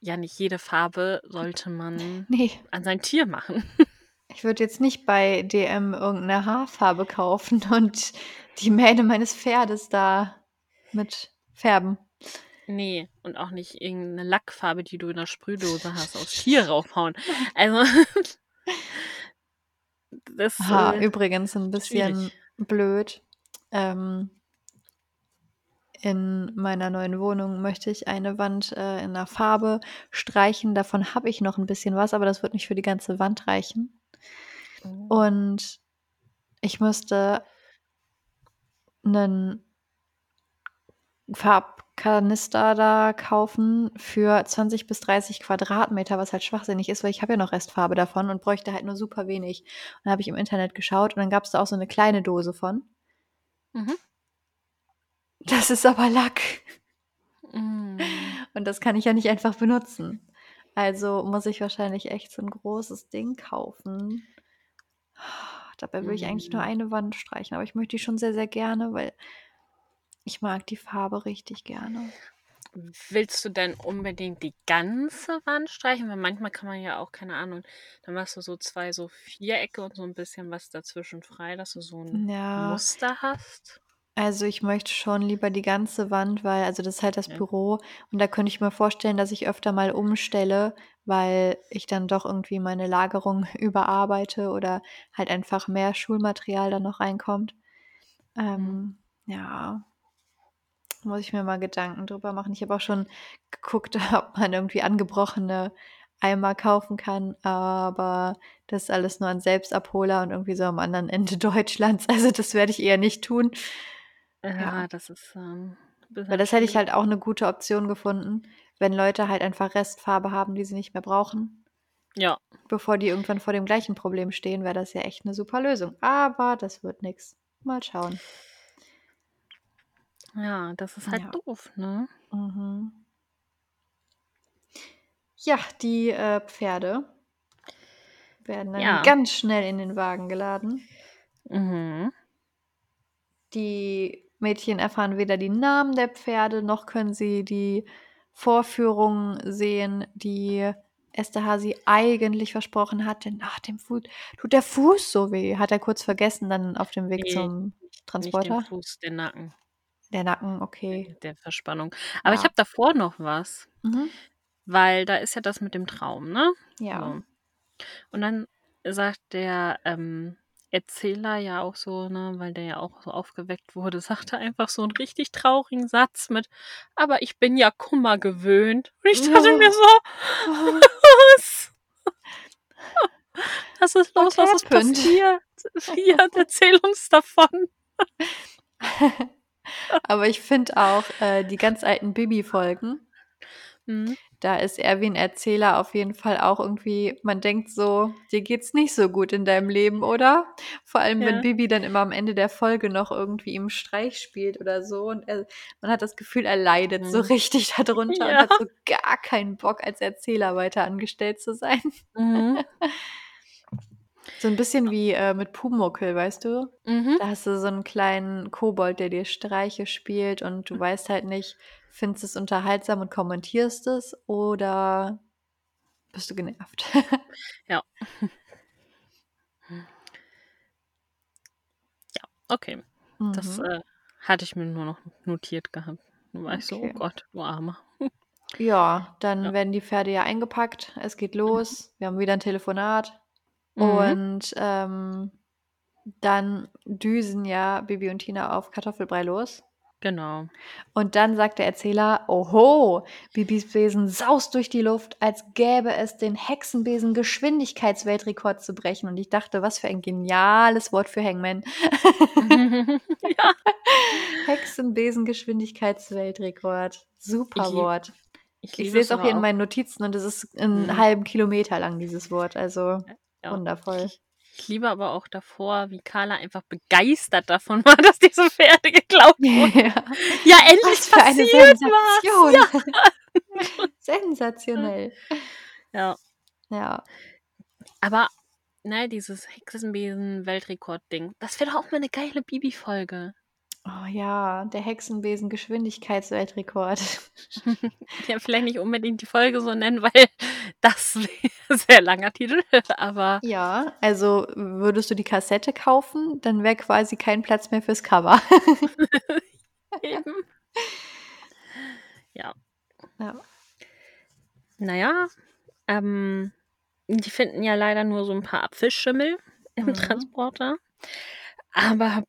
B: ja nicht jede Farbe sollte man
A: Nee,
B: an sein Tier machen.
A: ich würde jetzt nicht bei DM irgendeine Haarfarbe kaufen und die Mähne meines Pferdes da mit färben.
B: Nee, und auch nicht irgendeine Lackfarbe, die du in der Sprühdose hast, aufs Tier raufhauen. Also, das
A: Aha,
B: äh,
A: übrigens ein bisschen
B: schwierig.
A: blöd. Ähm, in meiner neuen Wohnung möchte ich eine Wand äh, in einer Farbe streichen. Davon habe ich noch ein bisschen was, aber das wird nicht für die ganze Wand reichen. Und ich müsste einen Farbkanister da kaufen für 20 bis 30 Quadratmeter, was halt schwachsinnig ist, weil ich habe ja noch Restfarbe davon und bräuchte halt nur super wenig. Und dann habe ich im Internet geschaut und dann gab es da auch so eine kleine Dose von.
B: Mhm.
A: Das ist aber Lack.
B: Mm.
A: Und das kann ich ja nicht einfach benutzen. Also muss ich wahrscheinlich echt so ein großes Ding kaufen. Dabei will ich eigentlich nur
B: Mhm.
A: eine Wand streichen, aber ich möchte die schon sehr, sehr gerne, weil ich mag die Farbe richtig gerne.
B: Willst du denn unbedingt die ganze Wand streichen? Weil manchmal kann man ja auch, keine Ahnung, dann machst du so zwei so Vierecke und so ein bisschen was dazwischen frei, dass du so ein
A: Ja,
B: Muster hast.
A: also ich möchte schon lieber die ganze Wand, weil, also das ist halt das
B: Ja.
A: Büro und da könnte ich mir vorstellen, dass ich öfter mal umstelle, weil ich dann doch irgendwie meine Lagerung überarbeite oder halt einfach mehr Schulmaterial dann noch reinkommt. Ähm, ja, muss ich mir mal Gedanken drüber machen. Ich habe auch schon geguckt, ob man irgendwie angebrochene Eimer kaufen kann, aber das ist alles nur ein Selbstabholer und irgendwie so am anderen Ende Deutschlands. Also das werde ich eher nicht tun.
B: Ja,
A: Ja.
B: das ist ähm,
A: Weil das hätte ich halt auch eine gute Option gefunden, wenn Leute halt einfach Restfarbe haben, die sie nicht mehr brauchen.
B: Ja,
A: Bevor die irgendwann vor dem gleichen Problem stehen, wäre das ja echt eine super Lösung. Aber das wird nix. Mal schauen.
B: Ja, das ist halt
A: Ja.
B: doof, ne?
A: Mhm. Ja, die äh, Pferde werden dann
B: Ja.
A: ganz schnell in den Wagen geladen.
B: Mhm.
A: Die Mädchen erfahren weder die Namen der Pferde, noch können sie die Vorführungen sehen, die Esterhazy eigentlich versprochen hat. Denn nach dem Fuß tut der Fuß so weh. Hat er kurz vergessen dann auf dem Weg
B: Nee,
A: zum
B: Nicht den
A: Transporter?
B: Fuß, den Nacken,
A: Der Nacken, okay.
B: der Verspannung. Aber ich
A: Ja.
B: habe davor noch was,
A: Mhm.
B: weil da ist ja das mit dem Traum, ne?
A: Ja.
B: So. Und dann sagt der ähm, Erzähler ja auch so, ne, weil der ja auch so aufgeweckt wurde, sagt er einfach so einen richtig traurigen Satz mit, aber ich bin ja Kummer gewöhnt. Und ich dachte mir so,
A: Oh.
B: was? Was ist los?
A: What
B: Was ist
A: happened?
B: passiert? Ja, erzähl uns davon.
A: Aber ich finde auch äh, die ganz alten Bibi-Folgen,
B: Mhm.
A: da ist Erwin Erzähler auf jeden Fall auch irgendwie, man denkt so, dir geht's nicht so gut in deinem Leben, oder? Vor allem, wenn
B: Ja.
A: Bibi dann immer am Ende der Folge noch irgendwie ihm Streich spielt oder so und er, man hat das Gefühl, er leidet so
B: Mhm.
A: richtig darunter und
B: Ja.
A: hat so gar keinen Bock, als Erzähler weiter angestellt zu sein.
B: Mhm.
A: So ein bisschen wie äh, mit Pumuckel, weißt du?
B: Mhm.
A: Da hast du so einen kleinen Kobold, der dir Streiche spielt und du weißt halt nicht, findest es unterhaltsam und kommentierst es oder bist du genervt?
B: Ja. Ja, okay. Das
A: Mhm.
B: äh, hatte ich mir nur noch notiert gehabt. Da war ich so, oh
A: Okay.
B: Gott, du Armer.
A: Ja, dann
B: Ja.
A: werden die Pferde ja eingepackt. Es geht los. Wir haben wieder ein Telefonat.
B: Mhm.
A: Und ähm, dann düsen ja Bibi und Tina auf Kartoffelbrei los.
B: Genau.
A: Und dann sagt der Erzähler, oho, Bibis Besen saust durch die Luft, als gäbe es den Hexenbesen Geschwindigkeitsweltrekord zu brechen. Und ich dachte, was für ein geniales Wort für Hangman.
B: ja.
A: Hexenbesen Geschwindigkeitsweltrekord. Super
B: Ich
A: Wort.
B: Ich,
A: Ich sehe
B: es
A: auch hier in meinen Notizen und es ist einen
B: Mhm.
A: halben Kilometer lang, dieses Wort. Also
B: Ja.
A: wundervoll.
B: Ich liebe aber auch davor, wie Carla einfach begeistert davon war, dass diese Pferde geklaut wurden.
A: ja.
B: Ja, endlich
A: Was für eine. Sensation. Sensationell.
B: Ja.
A: Ja.
B: Aber, ne, dieses Hexenbesen-Weltrekord-Ding, das wäre doch auch mal eine geile Bibi-Folge.
A: Oh ja, der Hexenbesen Geschwindigkeitsweltrekord.
B: Ja, vielleicht nicht unbedingt die Folge so nennen, weil das wäre sehr langer Titel, aber
A: Ja, also würdest du die Kassette kaufen, dann wäre quasi kein Platz mehr fürs Cover.
B: eben. Ja.
A: ja.
B: Naja, ähm, die finden ja leider nur so ein paar Apfelschimmel im
A: Mhm.
B: Transporter. Aber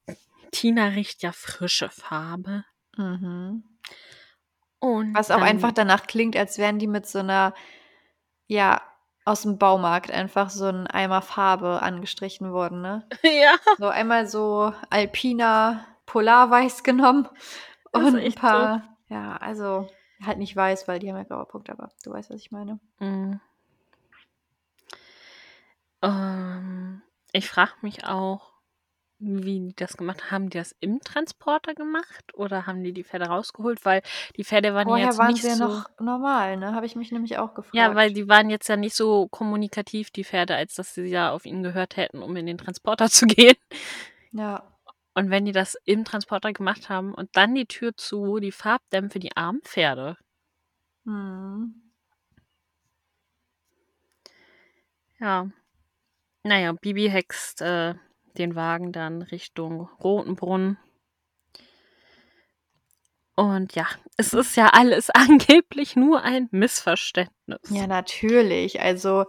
B: Tina riecht ja frische Farbe.
A: Mhm.
B: Und
A: Was auch
B: dann,
A: einfach danach klingt, als wären die mit so einer, ja, aus dem Baumarkt einfach so ein Eimer Farbe angestrichen worden, ne?
B: ja,
A: So einmal so Alpina Polarweiß genommen und ein
B: echt so.
A: paar, ja, also halt nicht weiß, weil die haben ja graue Punkte, aber du weißt, was ich meine.
B: Mm. Ähm, ich frage mich auch, wie die das gemacht haben. Haben die das im Transporter gemacht oder haben die die Pferde rausgeholt? Weil die Pferde waren ja
A: Vorher
B: jetzt
A: waren
B: nicht
A: sie ja
B: so.
A: noch normal, ne? Habe ich mich nämlich auch gefragt.
B: Ja, weil die waren jetzt ja nicht so kommunikativ, die Pferde, als dass sie ja auf ihn gehört hätten, um in den Transporter zu gehen.
A: Ja.
B: Und wenn die das im Transporter gemacht haben und dann die Tür zu, die Farbdämpfe, die armen Pferde.
A: Hm.
B: Ja. Naja, Bibi hext äh, den Wagen dann Richtung Rotenbrunn. Und ja, es ist ja alles angeblich nur ein Missverständnis.
A: Ja, natürlich. Also,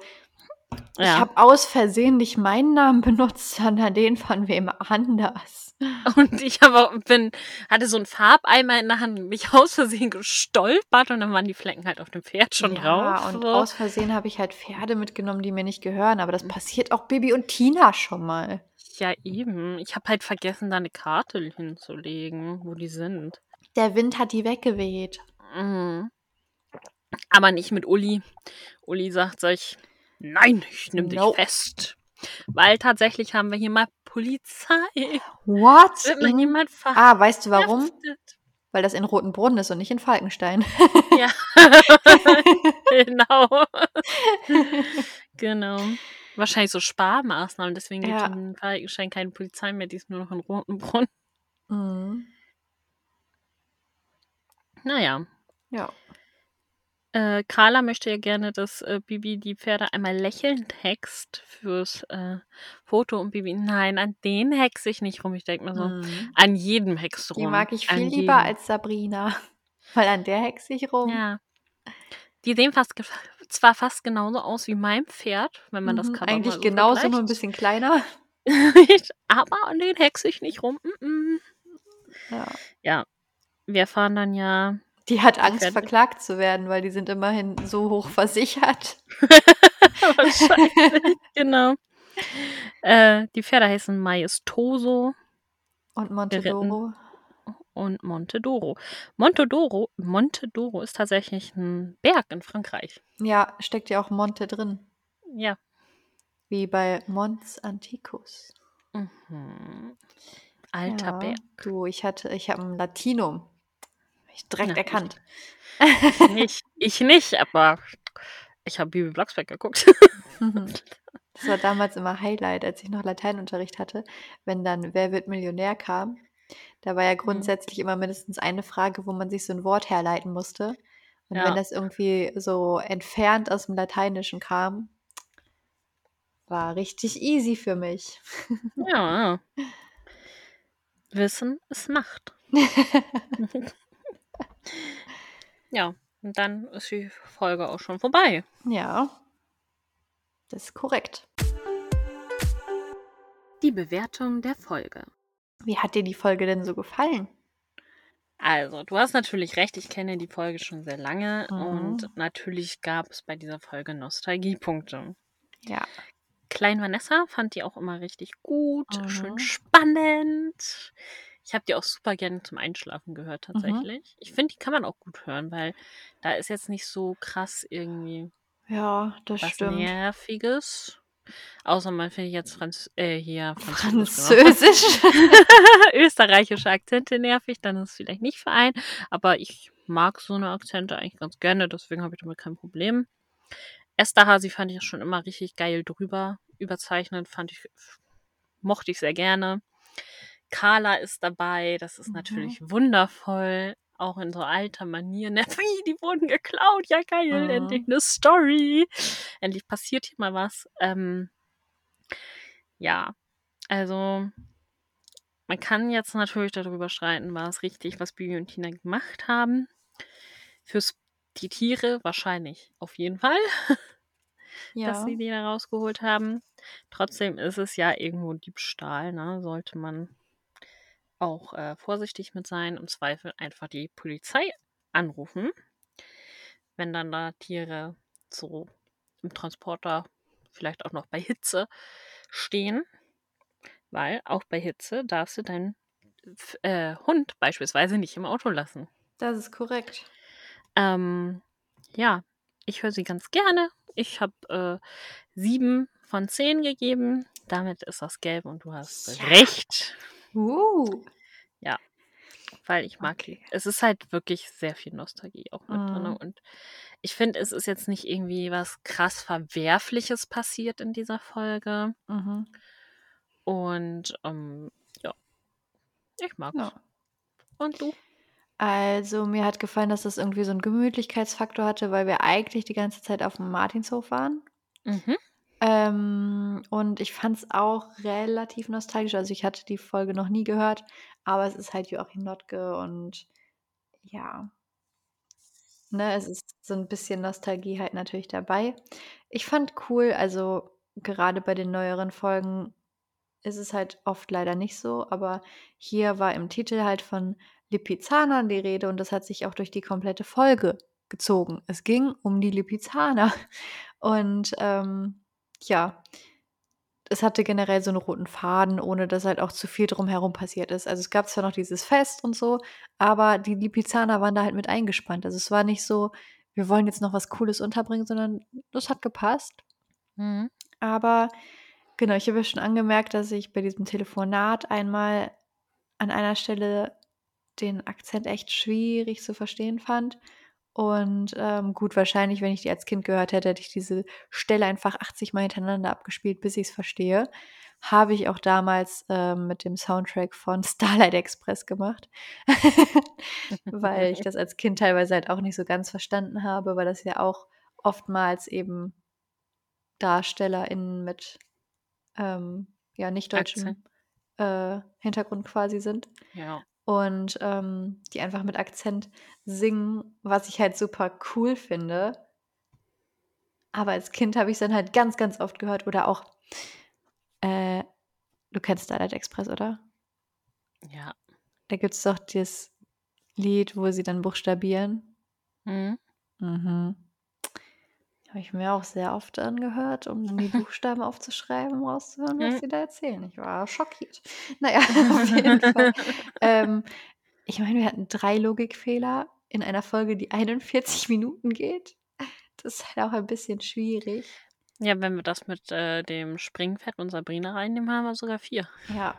A: ich
B: Ja.
A: habe aus Versehen nicht meinen Namen benutzt, sondern den von wem anders.
B: Und ich aber bin, hatte so einen Farbeimer in der Hand mich aus Versehen gestolpert und dann waren die Flecken halt auf dem Pferd schon
A: ja,
B: drauf.
A: und
B: so.
A: aus Versehen habe ich halt Pferde mitgenommen, die mir nicht gehören. Aber das passiert auch Bibi und Tina schon mal.
B: Ja, eben. Ich habe halt vergessen, da eine Karte hinzulegen, wo die sind.
A: Der Wind hat die weggeweht.
B: Mhm. Aber nicht mit Uli. Uli sagt sich, nein, ich nehme dich
A: Nope.
B: fest. Weil tatsächlich haben wir hier mal Polizei.
A: What?
B: Wird mir
A: In-
B: niemand
A: ah, weißt du warum? Weil das in Rotenbrunn ist und nicht in Falkenstein.
B: Ja. genau. genau. Wahrscheinlich so Sparmaßnahmen, deswegen gibt es
A: Ja.
B: in Falkenstein keine Polizei mehr, die ist nur noch in Rotenbrunn.
A: mhm.
B: Naja.
A: Ja.
B: Äh, Carla möchte ja gerne, dass äh, Bibi die Pferde einmal lächelnd hext fürs äh, Foto und Bibi, nein, an den hexe ich nicht rum. Ich denke mir so,
A: Mhm.
B: an jedem hext rum.
A: Die mag ich
B: an
A: viel
B: jedem.
A: lieber als Sabrina. Weil an der hexe ich rum.
B: Ja. Die sehen fast zwar fast genauso aus wie mein Pferd, wenn man das
A: Mhm,
B: Cover
A: Eigentlich
B: so
A: genauso, nur ein
B: vergleicht.
A: bisschen kleiner.
B: Aber an den hexe ich nicht rum. Mm -mm.
A: Ja.
B: Ja, wir erfahren dann ja.
A: Die hat Angst,
B: Pferde-
A: verklagt zu werden, weil die sind immerhin so hoch versichert.
B: Wahrscheinlich, genau. Äh, die Pferde heißen Maestoso
A: Und Montedoro.
B: Und Montedoro. Montedoro, Montedoro ist tatsächlich ein Berg in Frankreich.
A: Ja, steckt ja auch Monte drin.
B: Ja.
A: Wie bei Mons Anticus.
B: Mhm. Alter
A: ja.
B: Berg.
A: Du, ich hatte, ich habe ein Latinum. Ich direkt
B: Na,
A: erkannt.
B: Ich nicht, ich nicht, aber ich habe Bibi Blocksberg geguckt.
A: Das war damals immer Highlight, als ich noch Lateinunterricht hatte, wenn dann Wer wird Millionär kam. Da war ja
B: Mhm.
A: grundsätzlich immer mindestens eine Frage, wo man sich so ein Wort herleiten musste. Und
B: Ja.
A: wenn das irgendwie so entfernt aus dem Lateinischen kam, war richtig easy für mich.
B: Ja. Wissen ist Macht. ja, und dann ist die Folge auch schon vorbei.
A: Ja, das ist korrekt.
B: Die Bewertung der Folge.
A: Wie hat dir die Folge denn so gefallen?
B: Also, du hast natürlich recht, ich kenne die Folge schon sehr lange
A: Mhm.
B: und natürlich gab es bei dieser Folge Nostalgiepunkte.
A: Ja.
B: Klein Vanessa fand die auch immer richtig gut, schön
A: Mhm.
B: spannend. Ich habe die auch super gerne zum Einschlafen gehört,
A: Mhm.
B: tatsächlich. Ich finde, die kann man auch gut hören, weil da ist jetzt nicht so krass irgendwie
A: Ja, das
B: was
A: stimmt.
B: Nerviges. Außer man findet jetzt Franz äh, hier Französisch. genau. Österreichische Akzente nervig, dann ist es vielleicht nicht für einen. Aber ich mag so eine Akzente eigentlich ganz gerne, deswegen habe ich damit kein Problem. Esterhazy fand ich schon immer richtig geil drüber. Überzeichnet fand ich, mochte ich sehr gerne. Carla ist dabei, das ist
A: Mhm.
B: natürlich wundervoll. Auch in so alter Manier. Ne? Die wurden geklaut. Ja, geil.
A: Mhm.
B: Endlich eine Story. Endlich passiert hier mal was. Ähm, ja, also man kann jetzt natürlich darüber streiten, war es richtig, was Bibi und Tina gemacht haben. Fürs die Tiere wahrscheinlich auf jeden Fall, dass
A: Ja.
B: sie die da rausgeholt haben. Trotzdem ist es ja irgendwo Diebstahl, ne? Sollte man auch äh, vorsichtig mit sein. Im Zweifel einfach die Polizei anrufen, wenn dann da Tiere so im Transporter vielleicht auch noch bei Hitze stehen. Weil auch bei Hitze darfst du deinen äh, Hund beispielsweise nicht im Auto lassen.
A: Das ist korrekt.
B: Ähm, ja, ich höre sie ganz gerne. Ich habe äh, sieben von zehn gegeben. Damit ist das gelb und du hast
A: Ja.
B: recht,
A: Uh.
B: weil ich mag
A: Okay.
B: Es ist halt wirklich sehr viel Nostalgie auch mit drin.
A: Mhm.
B: Und ich finde, es ist jetzt nicht irgendwie was krass Verwerfliches passiert in dieser Folge.
A: Mhm.
B: Und ähm, ja, ich mag's.
A: Ja.
B: Und du?
A: Also mir hat gefallen, dass das irgendwie so einen Gemütlichkeitsfaktor hatte, weil wir eigentlich die ganze Zeit auf dem Martinshof waren.
B: Mhm.
A: Ähm, und ich fand es auch relativ nostalgisch. Also ich hatte die Folge noch nie gehört, aber es ist halt Joachim Notke und ja, ne, es ist so ein bisschen Nostalgie halt natürlich dabei. Ich fand cool, also gerade bei den neueren Folgen ist es halt oft leider nicht so, aber hier war im Titel halt von Lipizanern die Rede und das hat sich auch durch die komplette Folge gezogen. Es ging um die Lipizzaner. Und ähm, ja, es hatte generell so einen roten Faden, ohne dass halt auch zu viel drumherum passiert ist. Also, es gab zwar noch dieses Fest und so, aber die Lipizzaner waren da halt mit eingespannt. Also, es war nicht so: „Wir wollen jetzt noch was Cooles unterbringen“, sondern das hat gepasst.
B: Mhm.
A: Aber genau, ich habe ja schon angemerkt, dass ich bei diesem Telefonat einmal an einer Stelle den Akzent echt schwierig zu verstehen fand. Und ähm, gut, wahrscheinlich, wenn ich die als Kind gehört hätte, hätte ich diese Stelle einfach 80 Mal hintereinander abgespielt, bis ich es verstehe. Habe ich auch damals ähm, mit dem Soundtrack von Starlight Express gemacht, weil ich das als Kind teilweise halt auch nicht so ganz verstanden habe, weil das ja auch oftmals eben DarstellerInnen mit ähm, ja, nicht deutschem äh, Hintergrund quasi sind.
B: Ja.
A: Und ähm, die einfach mit Akzent singen, was ich halt super cool finde. Aber als Kind habe ich es dann halt ganz, ganz oft gehört. Oder auch, äh, du kennst Starlight Express, oder?
B: Ja.
A: Da gibt es doch das Lied, wo sie dann buchstabieren.
B: Mhm.
A: Mhm. Habe ich mir auch sehr oft angehört, um dann die Buchstaben aufzuschreiben, um rauszuhören, was
B: Mhm.
A: sie da erzählen. Ich war schockiert. Naja, auf jeden Fall. Ähm, ich meine, wir hatten drei Logikfehler in einer Folge, die 41 Minuten geht. Das ist halt auch ein bisschen schwierig.
B: Ja, wenn wir das mit äh, dem Springfett und Sabrina reinnehmen, haben wir sogar vier.
A: Ja.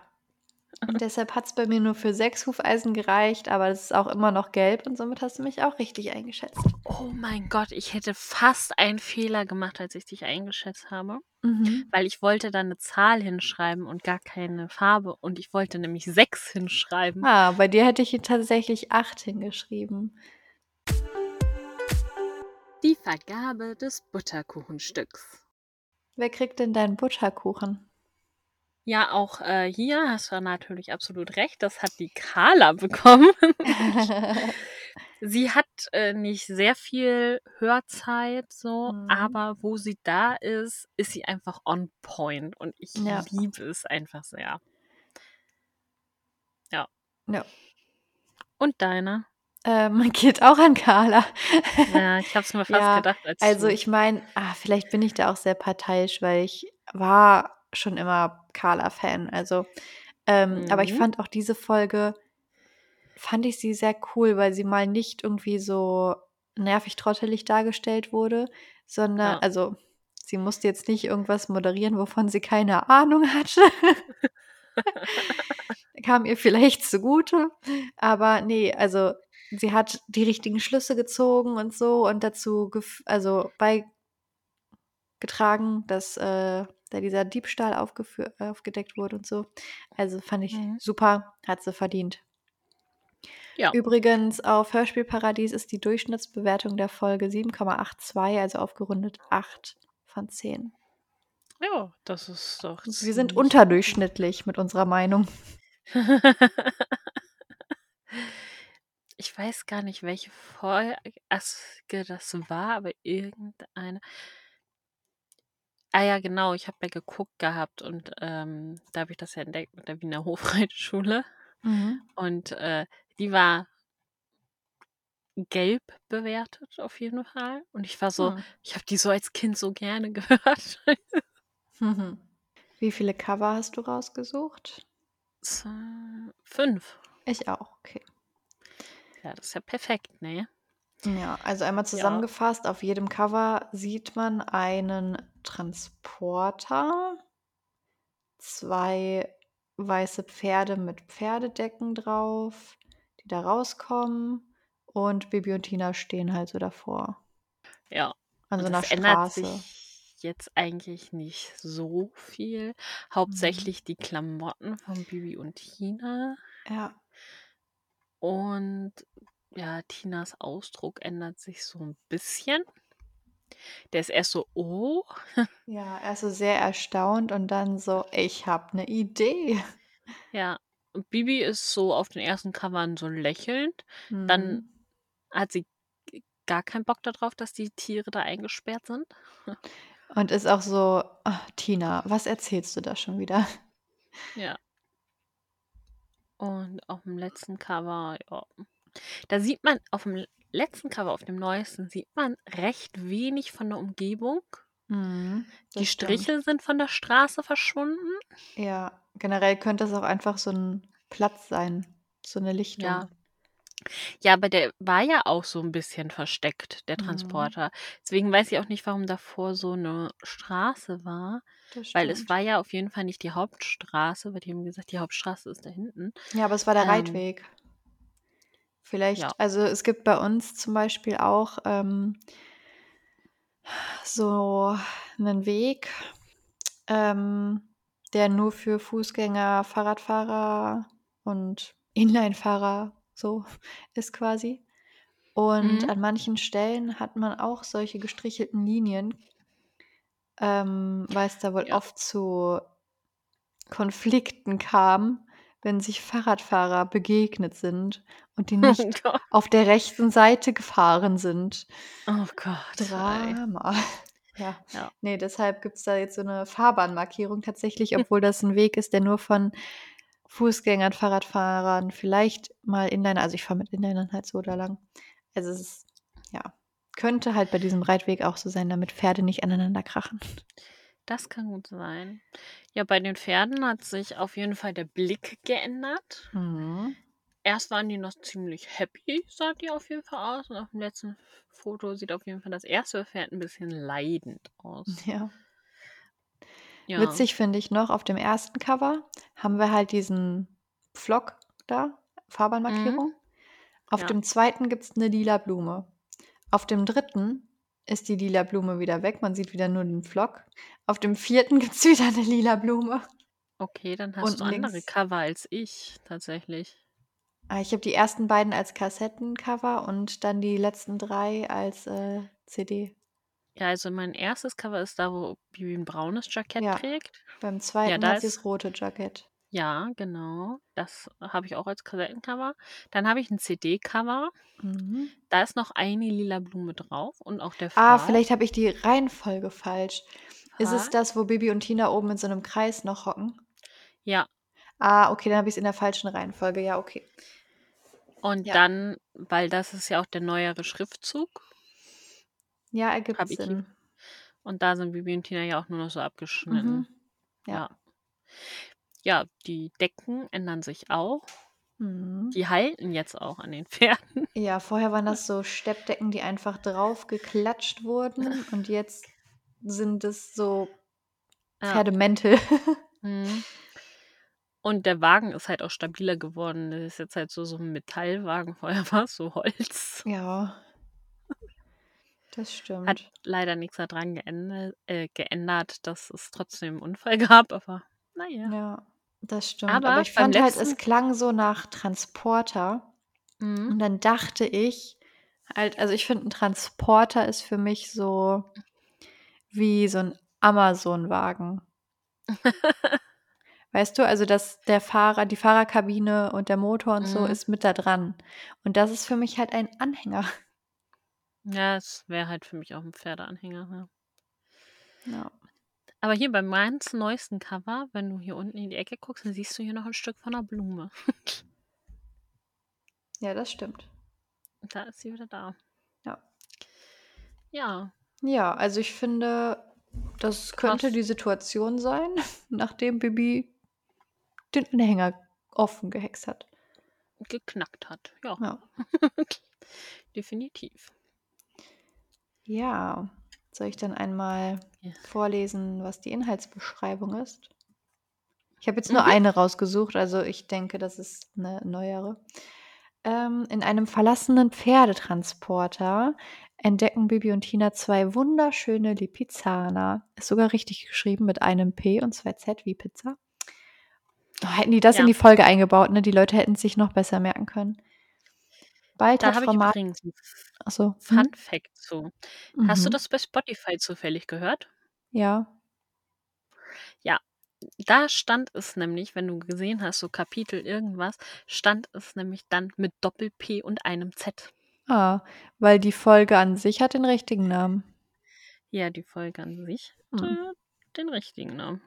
A: Und deshalb hat es bei mir nur für sechs Hufeisen gereicht, aber es ist auch immer noch gelb und somit hast du mich auch richtig eingeschätzt.
B: Oh mein Gott, ich hätte fast einen Fehler gemacht, als ich dich eingeschätzt habe.
A: Mhm.
B: Weil ich wollte da eine Zahl hinschreiben und gar keine Farbe. Und ich wollte nämlich sechs hinschreiben.
A: Ah, bei dir hätte ich hier tatsächlich acht hingeschrieben.
B: Die Vergabe des Butterkuchenstücks.
A: Wer kriegt denn deinen Butterkuchen?
B: Ja, auch äh, hier hast du natürlich absolut recht. Das hat die Carla bekommen. sie hat äh, nicht sehr viel Hörzeit, so,
A: Mhm.
B: aber wo sie da ist, ist sie einfach on point. Und ich
A: Ja.
B: liebe es einfach sehr. Ja.
A: Ja.
B: Und deiner?
A: Ähm, geht auch an Carla.
B: Ja, ich habe es mir fast
A: Ja,
B: gedacht. Als
A: Also ich meine, ah, vielleicht bin ich da auch sehr parteiisch, weil ich war schon immer Carla-Fan. Also, ähm, aber ich
B: Mhm.
A: fand auch diese Folge, fand ich sie sehr cool, weil sie mal nicht irgendwie so nervig trottelig dargestellt wurde, sondern,
B: Ja.
A: also sie musste jetzt nicht irgendwas moderieren, wovon sie keine Ahnung hatte. Kam ihr vielleicht zugute, aber nee, also sie hat die richtigen Schlüsse gezogen und so und dazu gef also beigetragen, dass äh, da dieser Diebstahl aufgedeckt wurde und so. Also fand ich
B: Mhm.
A: super, hat sie verdient.
B: Ja.
A: Übrigens, auf Hörspielparadies ist die Durchschnittsbewertung der Folge 7,82, also aufgerundet 8 von 10.
B: ja, das ist doch.
A: Wir sind unterdurchschnittlich mit unserer Meinung.
B: Ich weiß gar nicht, welche Folge das war, aber irgendeine. Ah ja, genau, ich habe ja geguckt gehabt und ähm, da habe ich das ja entdeckt mit der Wiener Hofreitschule.
A: Mhm.
B: Und äh, die war gelb bewertet auf jeden Fall. Und ich war so,
A: Hm.
B: ich habe die so als Kind so gerne gehört.
A: Mhm. Wie viele Cover hast du rausgesucht?
B: So, Fünf.
A: Ich auch, okay.
B: Ja, das ist ja perfekt, ne?
A: Ja, also einmal zusammengefasst, auf jedem Cover sieht man einen Transporter, zwei weiße Pferde mit Pferdedecken drauf, die da rauskommen und Bibi und Tina stehen halt so davor.
B: Ja.
A: An so einer
B: das ändert
A: Straße.
B: sich jetzt eigentlich nicht so viel. Hauptsächlich die Klamotten von Bibi und Tina.
A: Ja.
B: Und ja, Tinas Ausdruck ändert sich so ein bisschen. Der ist erst so, oh.
A: Ja, erst so sehr erstaunt und dann so, ich habe eine Idee.
B: Ja. Und Bibi ist so auf den ersten Covern so lächelnd. Dann
A: Mhm.
B: hat sie gar keinen Bock darauf, dass die Tiere da eingesperrt sind.
A: Und ist auch so, "Ach, Tina, was erzählst du da schon wieder?
B: Ja. Und auf dem letzten Cover, ja. Da sieht man, auf dem letzten Cover, auf dem neuesten, sieht man recht wenig von der Umgebung.
A: Mhm,
B: Die. Striche sind von der Straße verschwunden.
A: Ja, generell könnte es auch einfach so ein Platz sein, so eine Lichtung.
B: Ja. Ja, aber der war ja auch so ein bisschen versteckt, der
A: Mhm.
B: Transporter. Deswegen weiß ich auch nicht, warum davor so eine Straße war, weil es war ja auf jeden Fall nicht die Hauptstraße, weil die haben gesagt, die Hauptstraße ist da hinten.
A: Ja, aber es war der
B: Ähm,
A: Reitweg. Vielleicht,
B: Ja.
A: also es gibt bei uns zum Beispiel auch ähm, so einen Weg, ähm, der nur für Fußgänger, Fahrradfahrer und Inlinefahrer so ist quasi. Und
B: Mhm.
A: an manchen Stellen hat man auch solche gestrichelten Linien, ähm, weil es da wohl
B: Ja.
A: oft zu Konflikten kam, wenn sich Fahrradfahrer begegnet sind und die
B: Oh
A: nicht
B: Gott.
A: auf der rechten Seite gefahren sind.
B: Oh Gott.
A: Drama. Ja.
B: Ja.
A: Nee, deshalb gibt es da jetzt so eine Fahrbahnmarkierung tatsächlich, obwohl das ein Weg ist, der nur von Fußgängern, Fahrradfahrern, vielleicht mal Inliner, also ich fahre mit Inlinern halt so da lang. Also es ist, ja, könnte halt bei diesem Reitweg auch so sein, damit Pferde nicht aneinander krachen.
B: Das kann gut sein. Ja, bei den Pferden hat sich auf jeden Fall der Blick geändert.
A: Mhm.
B: Erst waren die noch ziemlich happy, sah die auf jeden Fall aus. Und auf dem letzten Foto sieht auf jeden Fall das erste Pferd ein bisschen leidend aus.
A: Ja.
B: Ja.
A: Witzig finde ich noch, auf dem ersten Cover haben wir halt diesen Pflock da, Fahrbahnmarkierung. Auf
B: Ja.
A: dem zweiten gibt es eine lila Blume. Auf dem dritten ist die lila Blume wieder weg. Man sieht wieder nur den Pflock. Auf dem vierten gibt es wieder eine lila Blume.
B: Okay, dann hast
A: Unten
B: du andere
A: links.
B: Cover als ich tatsächlich.
A: Ah, Ich habe die ersten beiden als Kassettencover und dann die letzten drei als äh, CD.
B: Ja, also mein erstes Cover ist da, wo Bibi ein braunes Jackett
A: Ja.
B: trägt.
A: Beim zweiten
B: da
A: hat sie
B: ist-
A: das rote Jackett.
B: Ja, genau. Das habe ich auch als Kassettencover. Dann habe ich ein CD-Cover.
A: Mhm.
B: Da ist noch eine lila Blume drauf und auch der
A: Ah, vielleicht habe ich die Reihenfolge falsch. Ist es das, wo Bibi und Tina oben in so einem Kreis noch hocken?
B: Ja,
A: Ah, okay, dann habe ich es in der falschen Reihenfolge. Ja, okay.
B: und
A: Ja.
B: dann, weil das ist ja auch der neuere Schriftzug.
A: Ja, ergibt
B: Hab ich
A: Sinn.
B: Und da sind Bibi und Tina ja auch nur noch so abgeschnitten.
A: Mhm. Ja.
B: Ja. Ja, die Decken ändern sich auch.
A: Mhm.
B: Die halten jetzt auch an den Pferden.
A: Ja, vorher waren das so Steppdecken, die einfach drauf geklatscht wurden und jetzt sind es so
B: Ja.
A: Pferdemäntel.
B: Mhm. Und der Wagen ist halt auch stabiler geworden. Das ist jetzt halt so, so ein Metallwagen. Vorher war es so Holz.
A: ja. Das
B: Hat
A: stimmt.
B: leider nichts daran geändert, äh, geändert, dass es trotzdem einen Unfall gab, aber naja.
A: Ja, das stimmt.
B: Aber
A: Aber ich fand halt, es klang so nach Transporter.
B: Mhm.
A: Und dann dachte ich, halt, also ich finde, ein Transporter ist für mich so wie so ein Amazon-Wagen. Weißt du, also dass der Fahrer, die Fahrerkabine und der Motor und so
B: Mhm.
A: ist mit da dran. Und das ist für mich halt ein Anhänger.
B: Ja, es wäre halt für mich auch ein Pferdeanhänger. Ja.
A: Ja.
B: Aber hier bei meins neuesten Cover, wenn du hier unten in die Ecke guckst, dann siehst du hier noch ein Stück von einer Blume.
A: ja, das stimmt.
B: Da ist sie wieder da.
A: Ja.
B: Ja,
A: Ja, also ich finde, das könnte
B: Krass.
A: die Situation sein, nachdem Bibi den Anhänger offen gehext hat.
B: geknackt hat. Ja,
A: Ja.
B: definitiv.
A: Ja, soll ich dann einmal
B: Ja.
A: vorlesen, was die Inhaltsbeschreibung ist? Ich habe jetzt nur
B: Mhm.
A: eine rausgesucht, also ich denke, das ist eine neuere. Ähm, in einem verlassenen Pferdetransporter entdecken Bibi und Tina zwei wunderschöne Lipizzaner. Ist sogar richtig geschrieben mit einem P und zwei Z wie Pizza. Oh, hätten die das
B: Ja.
A: in die Folge eingebaut, ne? Die Leute hätten es sich noch besser merken können. Bald
B: Da habe ich übrigens
A: Achso.
B: Fun Fact zu. Hast du
A: Mhm.
B: das bei Spotify zufällig gehört?
A: Ja.
B: Da stand es nämlich, wenn du gesehen hast, so Kapitel irgendwas, stand es nämlich dann mit Doppel-P und einem Z.
A: Ah, weil die Folge an sich hat den richtigen Namen.
B: Ja, die Folge an sich
A: Hm.
B: hatte den richtigen Namen.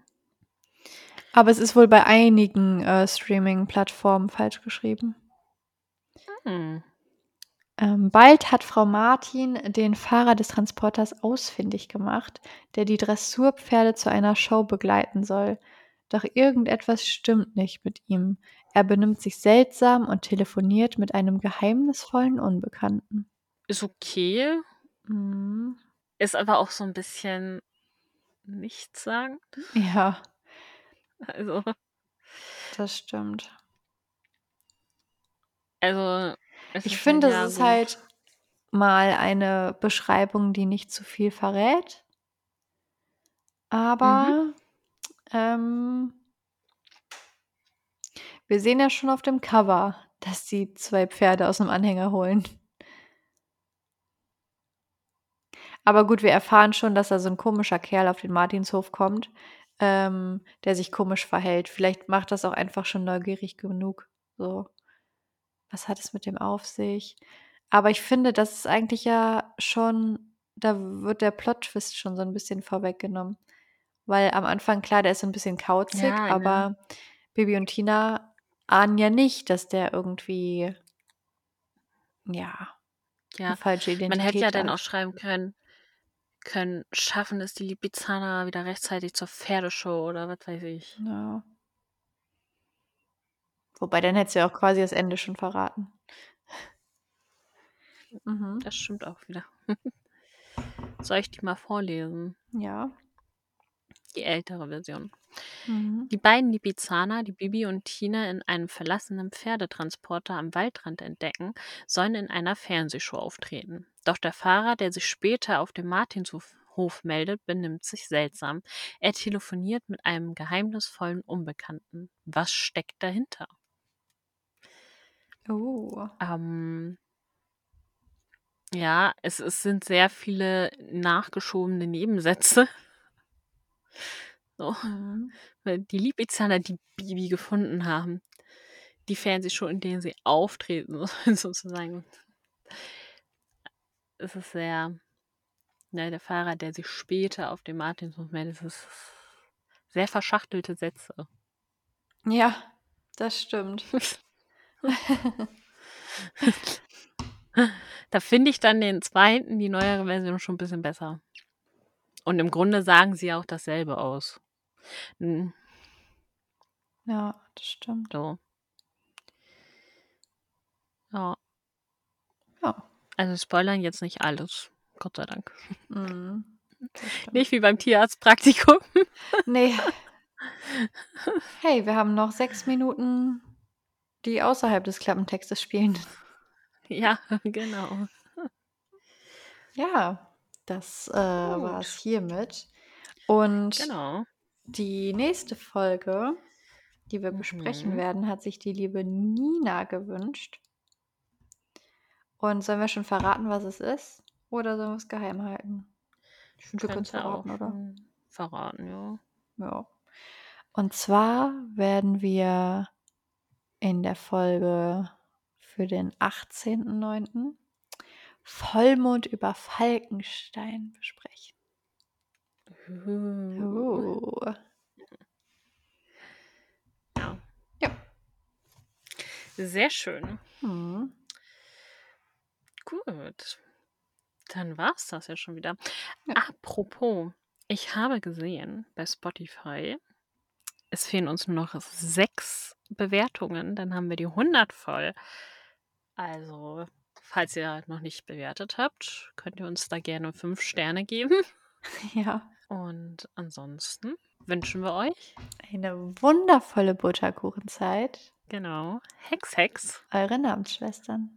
A: Aber es ist wohl bei einigen äh, Streaming-Plattformen falsch geschrieben.
B: Hm.
A: Ähm, bald hat Frau Martin den Fahrer des Transporters ausfindig gemacht, der die Dressurpferde zu einer Show begleiten soll. Doch irgendetwas stimmt nicht mit ihm. Er benimmt sich seltsam und telefoniert mit einem geheimnisvollen Unbekannten.
B: Ist okay.
A: Mhm.
B: Ist aber auch so ein bisschen nichtssagend.
A: Ja,
B: Also,
A: das stimmt.
B: also es
A: Ich finde, es ist
B: gut.
A: halt mal eine Beschreibung, die nicht zu viel verrät. Aber ähm, wir sehen ja schon auf dem Cover, dass sie zwei Pferde aus dem Anhänger holen. Aber gut, wir erfahren schon, dass da so ein komischer Kerl auf den Martinshof kommt, ähm, der sich komisch verhält. Vielleicht macht das auch einfach schon neugierig genug. So, was hat es mit dem auf sich? Aber ich finde, das ist eigentlich ja schon, da wird der Plot-Twist schon so ein bisschen vorweggenommen. Weil am Anfang, klar, der ist so ein bisschen kauzig,
B: Ja, ne?
A: aber Bibi und Tina ahnen ja nicht, dass der irgendwie, ja,
B: Ja,
A: falsche Identität
B: man hätte ja dann
A: hat.
B: auch schreiben können, können schaffen es die Lipizzaner wieder rechtzeitig zur Pferdeshow oder was weiß ich.
A: Ja. Wobei, dann hättest du ja auch quasi das Ende schon verraten. Mhm.
B: Das stimmt auch wieder. Soll ich die mal vorlesen?
A: Ja.
B: Die ältere Version.
A: Mhm.
B: Die beiden Lipizzaner, die Bibi und Tina in einem verlassenen Pferdetransporter am Waldrand entdecken, sollen in einer Fernsehshow auftreten. Doch der Fahrer, der sich später auf dem Martinshof Hof meldet, benimmt sich seltsam. Er telefoniert mit einem geheimnisvollen Unbekannten. Was steckt dahinter?
A: Oh.
B: Ähm, ja, es, es sind sehr viele nachgeschobene Nebensätze. So.
A: Mhm.
B: Weil die Lipizzaner, die Bibi gefunden haben, die Fernsehshow, in denen sie auftreten, sozusagen. Es ist sehr, ja, der Fahrer, der sich später auf dem Martinshof meldet, es ist sehr verschachtelte Sätze.
A: Ja, das stimmt.
B: Da finde ich dann den zweiten, die neuere Version, schon ein bisschen besser. Und im Grunde sagen sie auch dasselbe aus. Hm,
A: Ja, das stimmt.
B: So. Ja.
A: Ja.
B: Also spoilern jetzt nicht alles. Gott sei Dank.
A: Mhm.
B: Nicht wie beim Tierarztpraktikum.
A: Nee. Hey, wir haben noch sechs Minuten, die außerhalb des Klappentextes spielen.
B: ja, genau.
A: Ja, das äh, war es hiermit. Und
B: Genau.
A: die nächste Folge, die wir besprechen
B: Mhm.
A: werden, hat sich die liebe Nina gewünscht. Und sollen wir schon verraten, was es ist? Oder sollen wir es geheim halten? Ich finde, wir können es verraten, oder?
B: verraten, ja.
A: Ja. Und zwar werden wir in der Folge für den 18.09. Vollmond über Falkenstein besprechen.
B: Uh.
A: Oh.
B: Ja.
A: Ja.
B: Sehr schön.
A: Hm.
B: Gut. Dann war es das ja schon wieder.
A: Ja.
B: Apropos, ich habe gesehen bei Spotify, es fehlen uns nur noch sechs Bewertungen, dann haben wir die 100 voll. Also, falls ihr noch nicht bewertet habt, könnt ihr uns da gerne fünf Sterne geben.
A: Ja.
B: Und ansonsten wünschen wir euch,
A: Eine wundervolle Butterkuchenzeit.
B: genau, Hex Hex.
A: Eure Namensschwestern.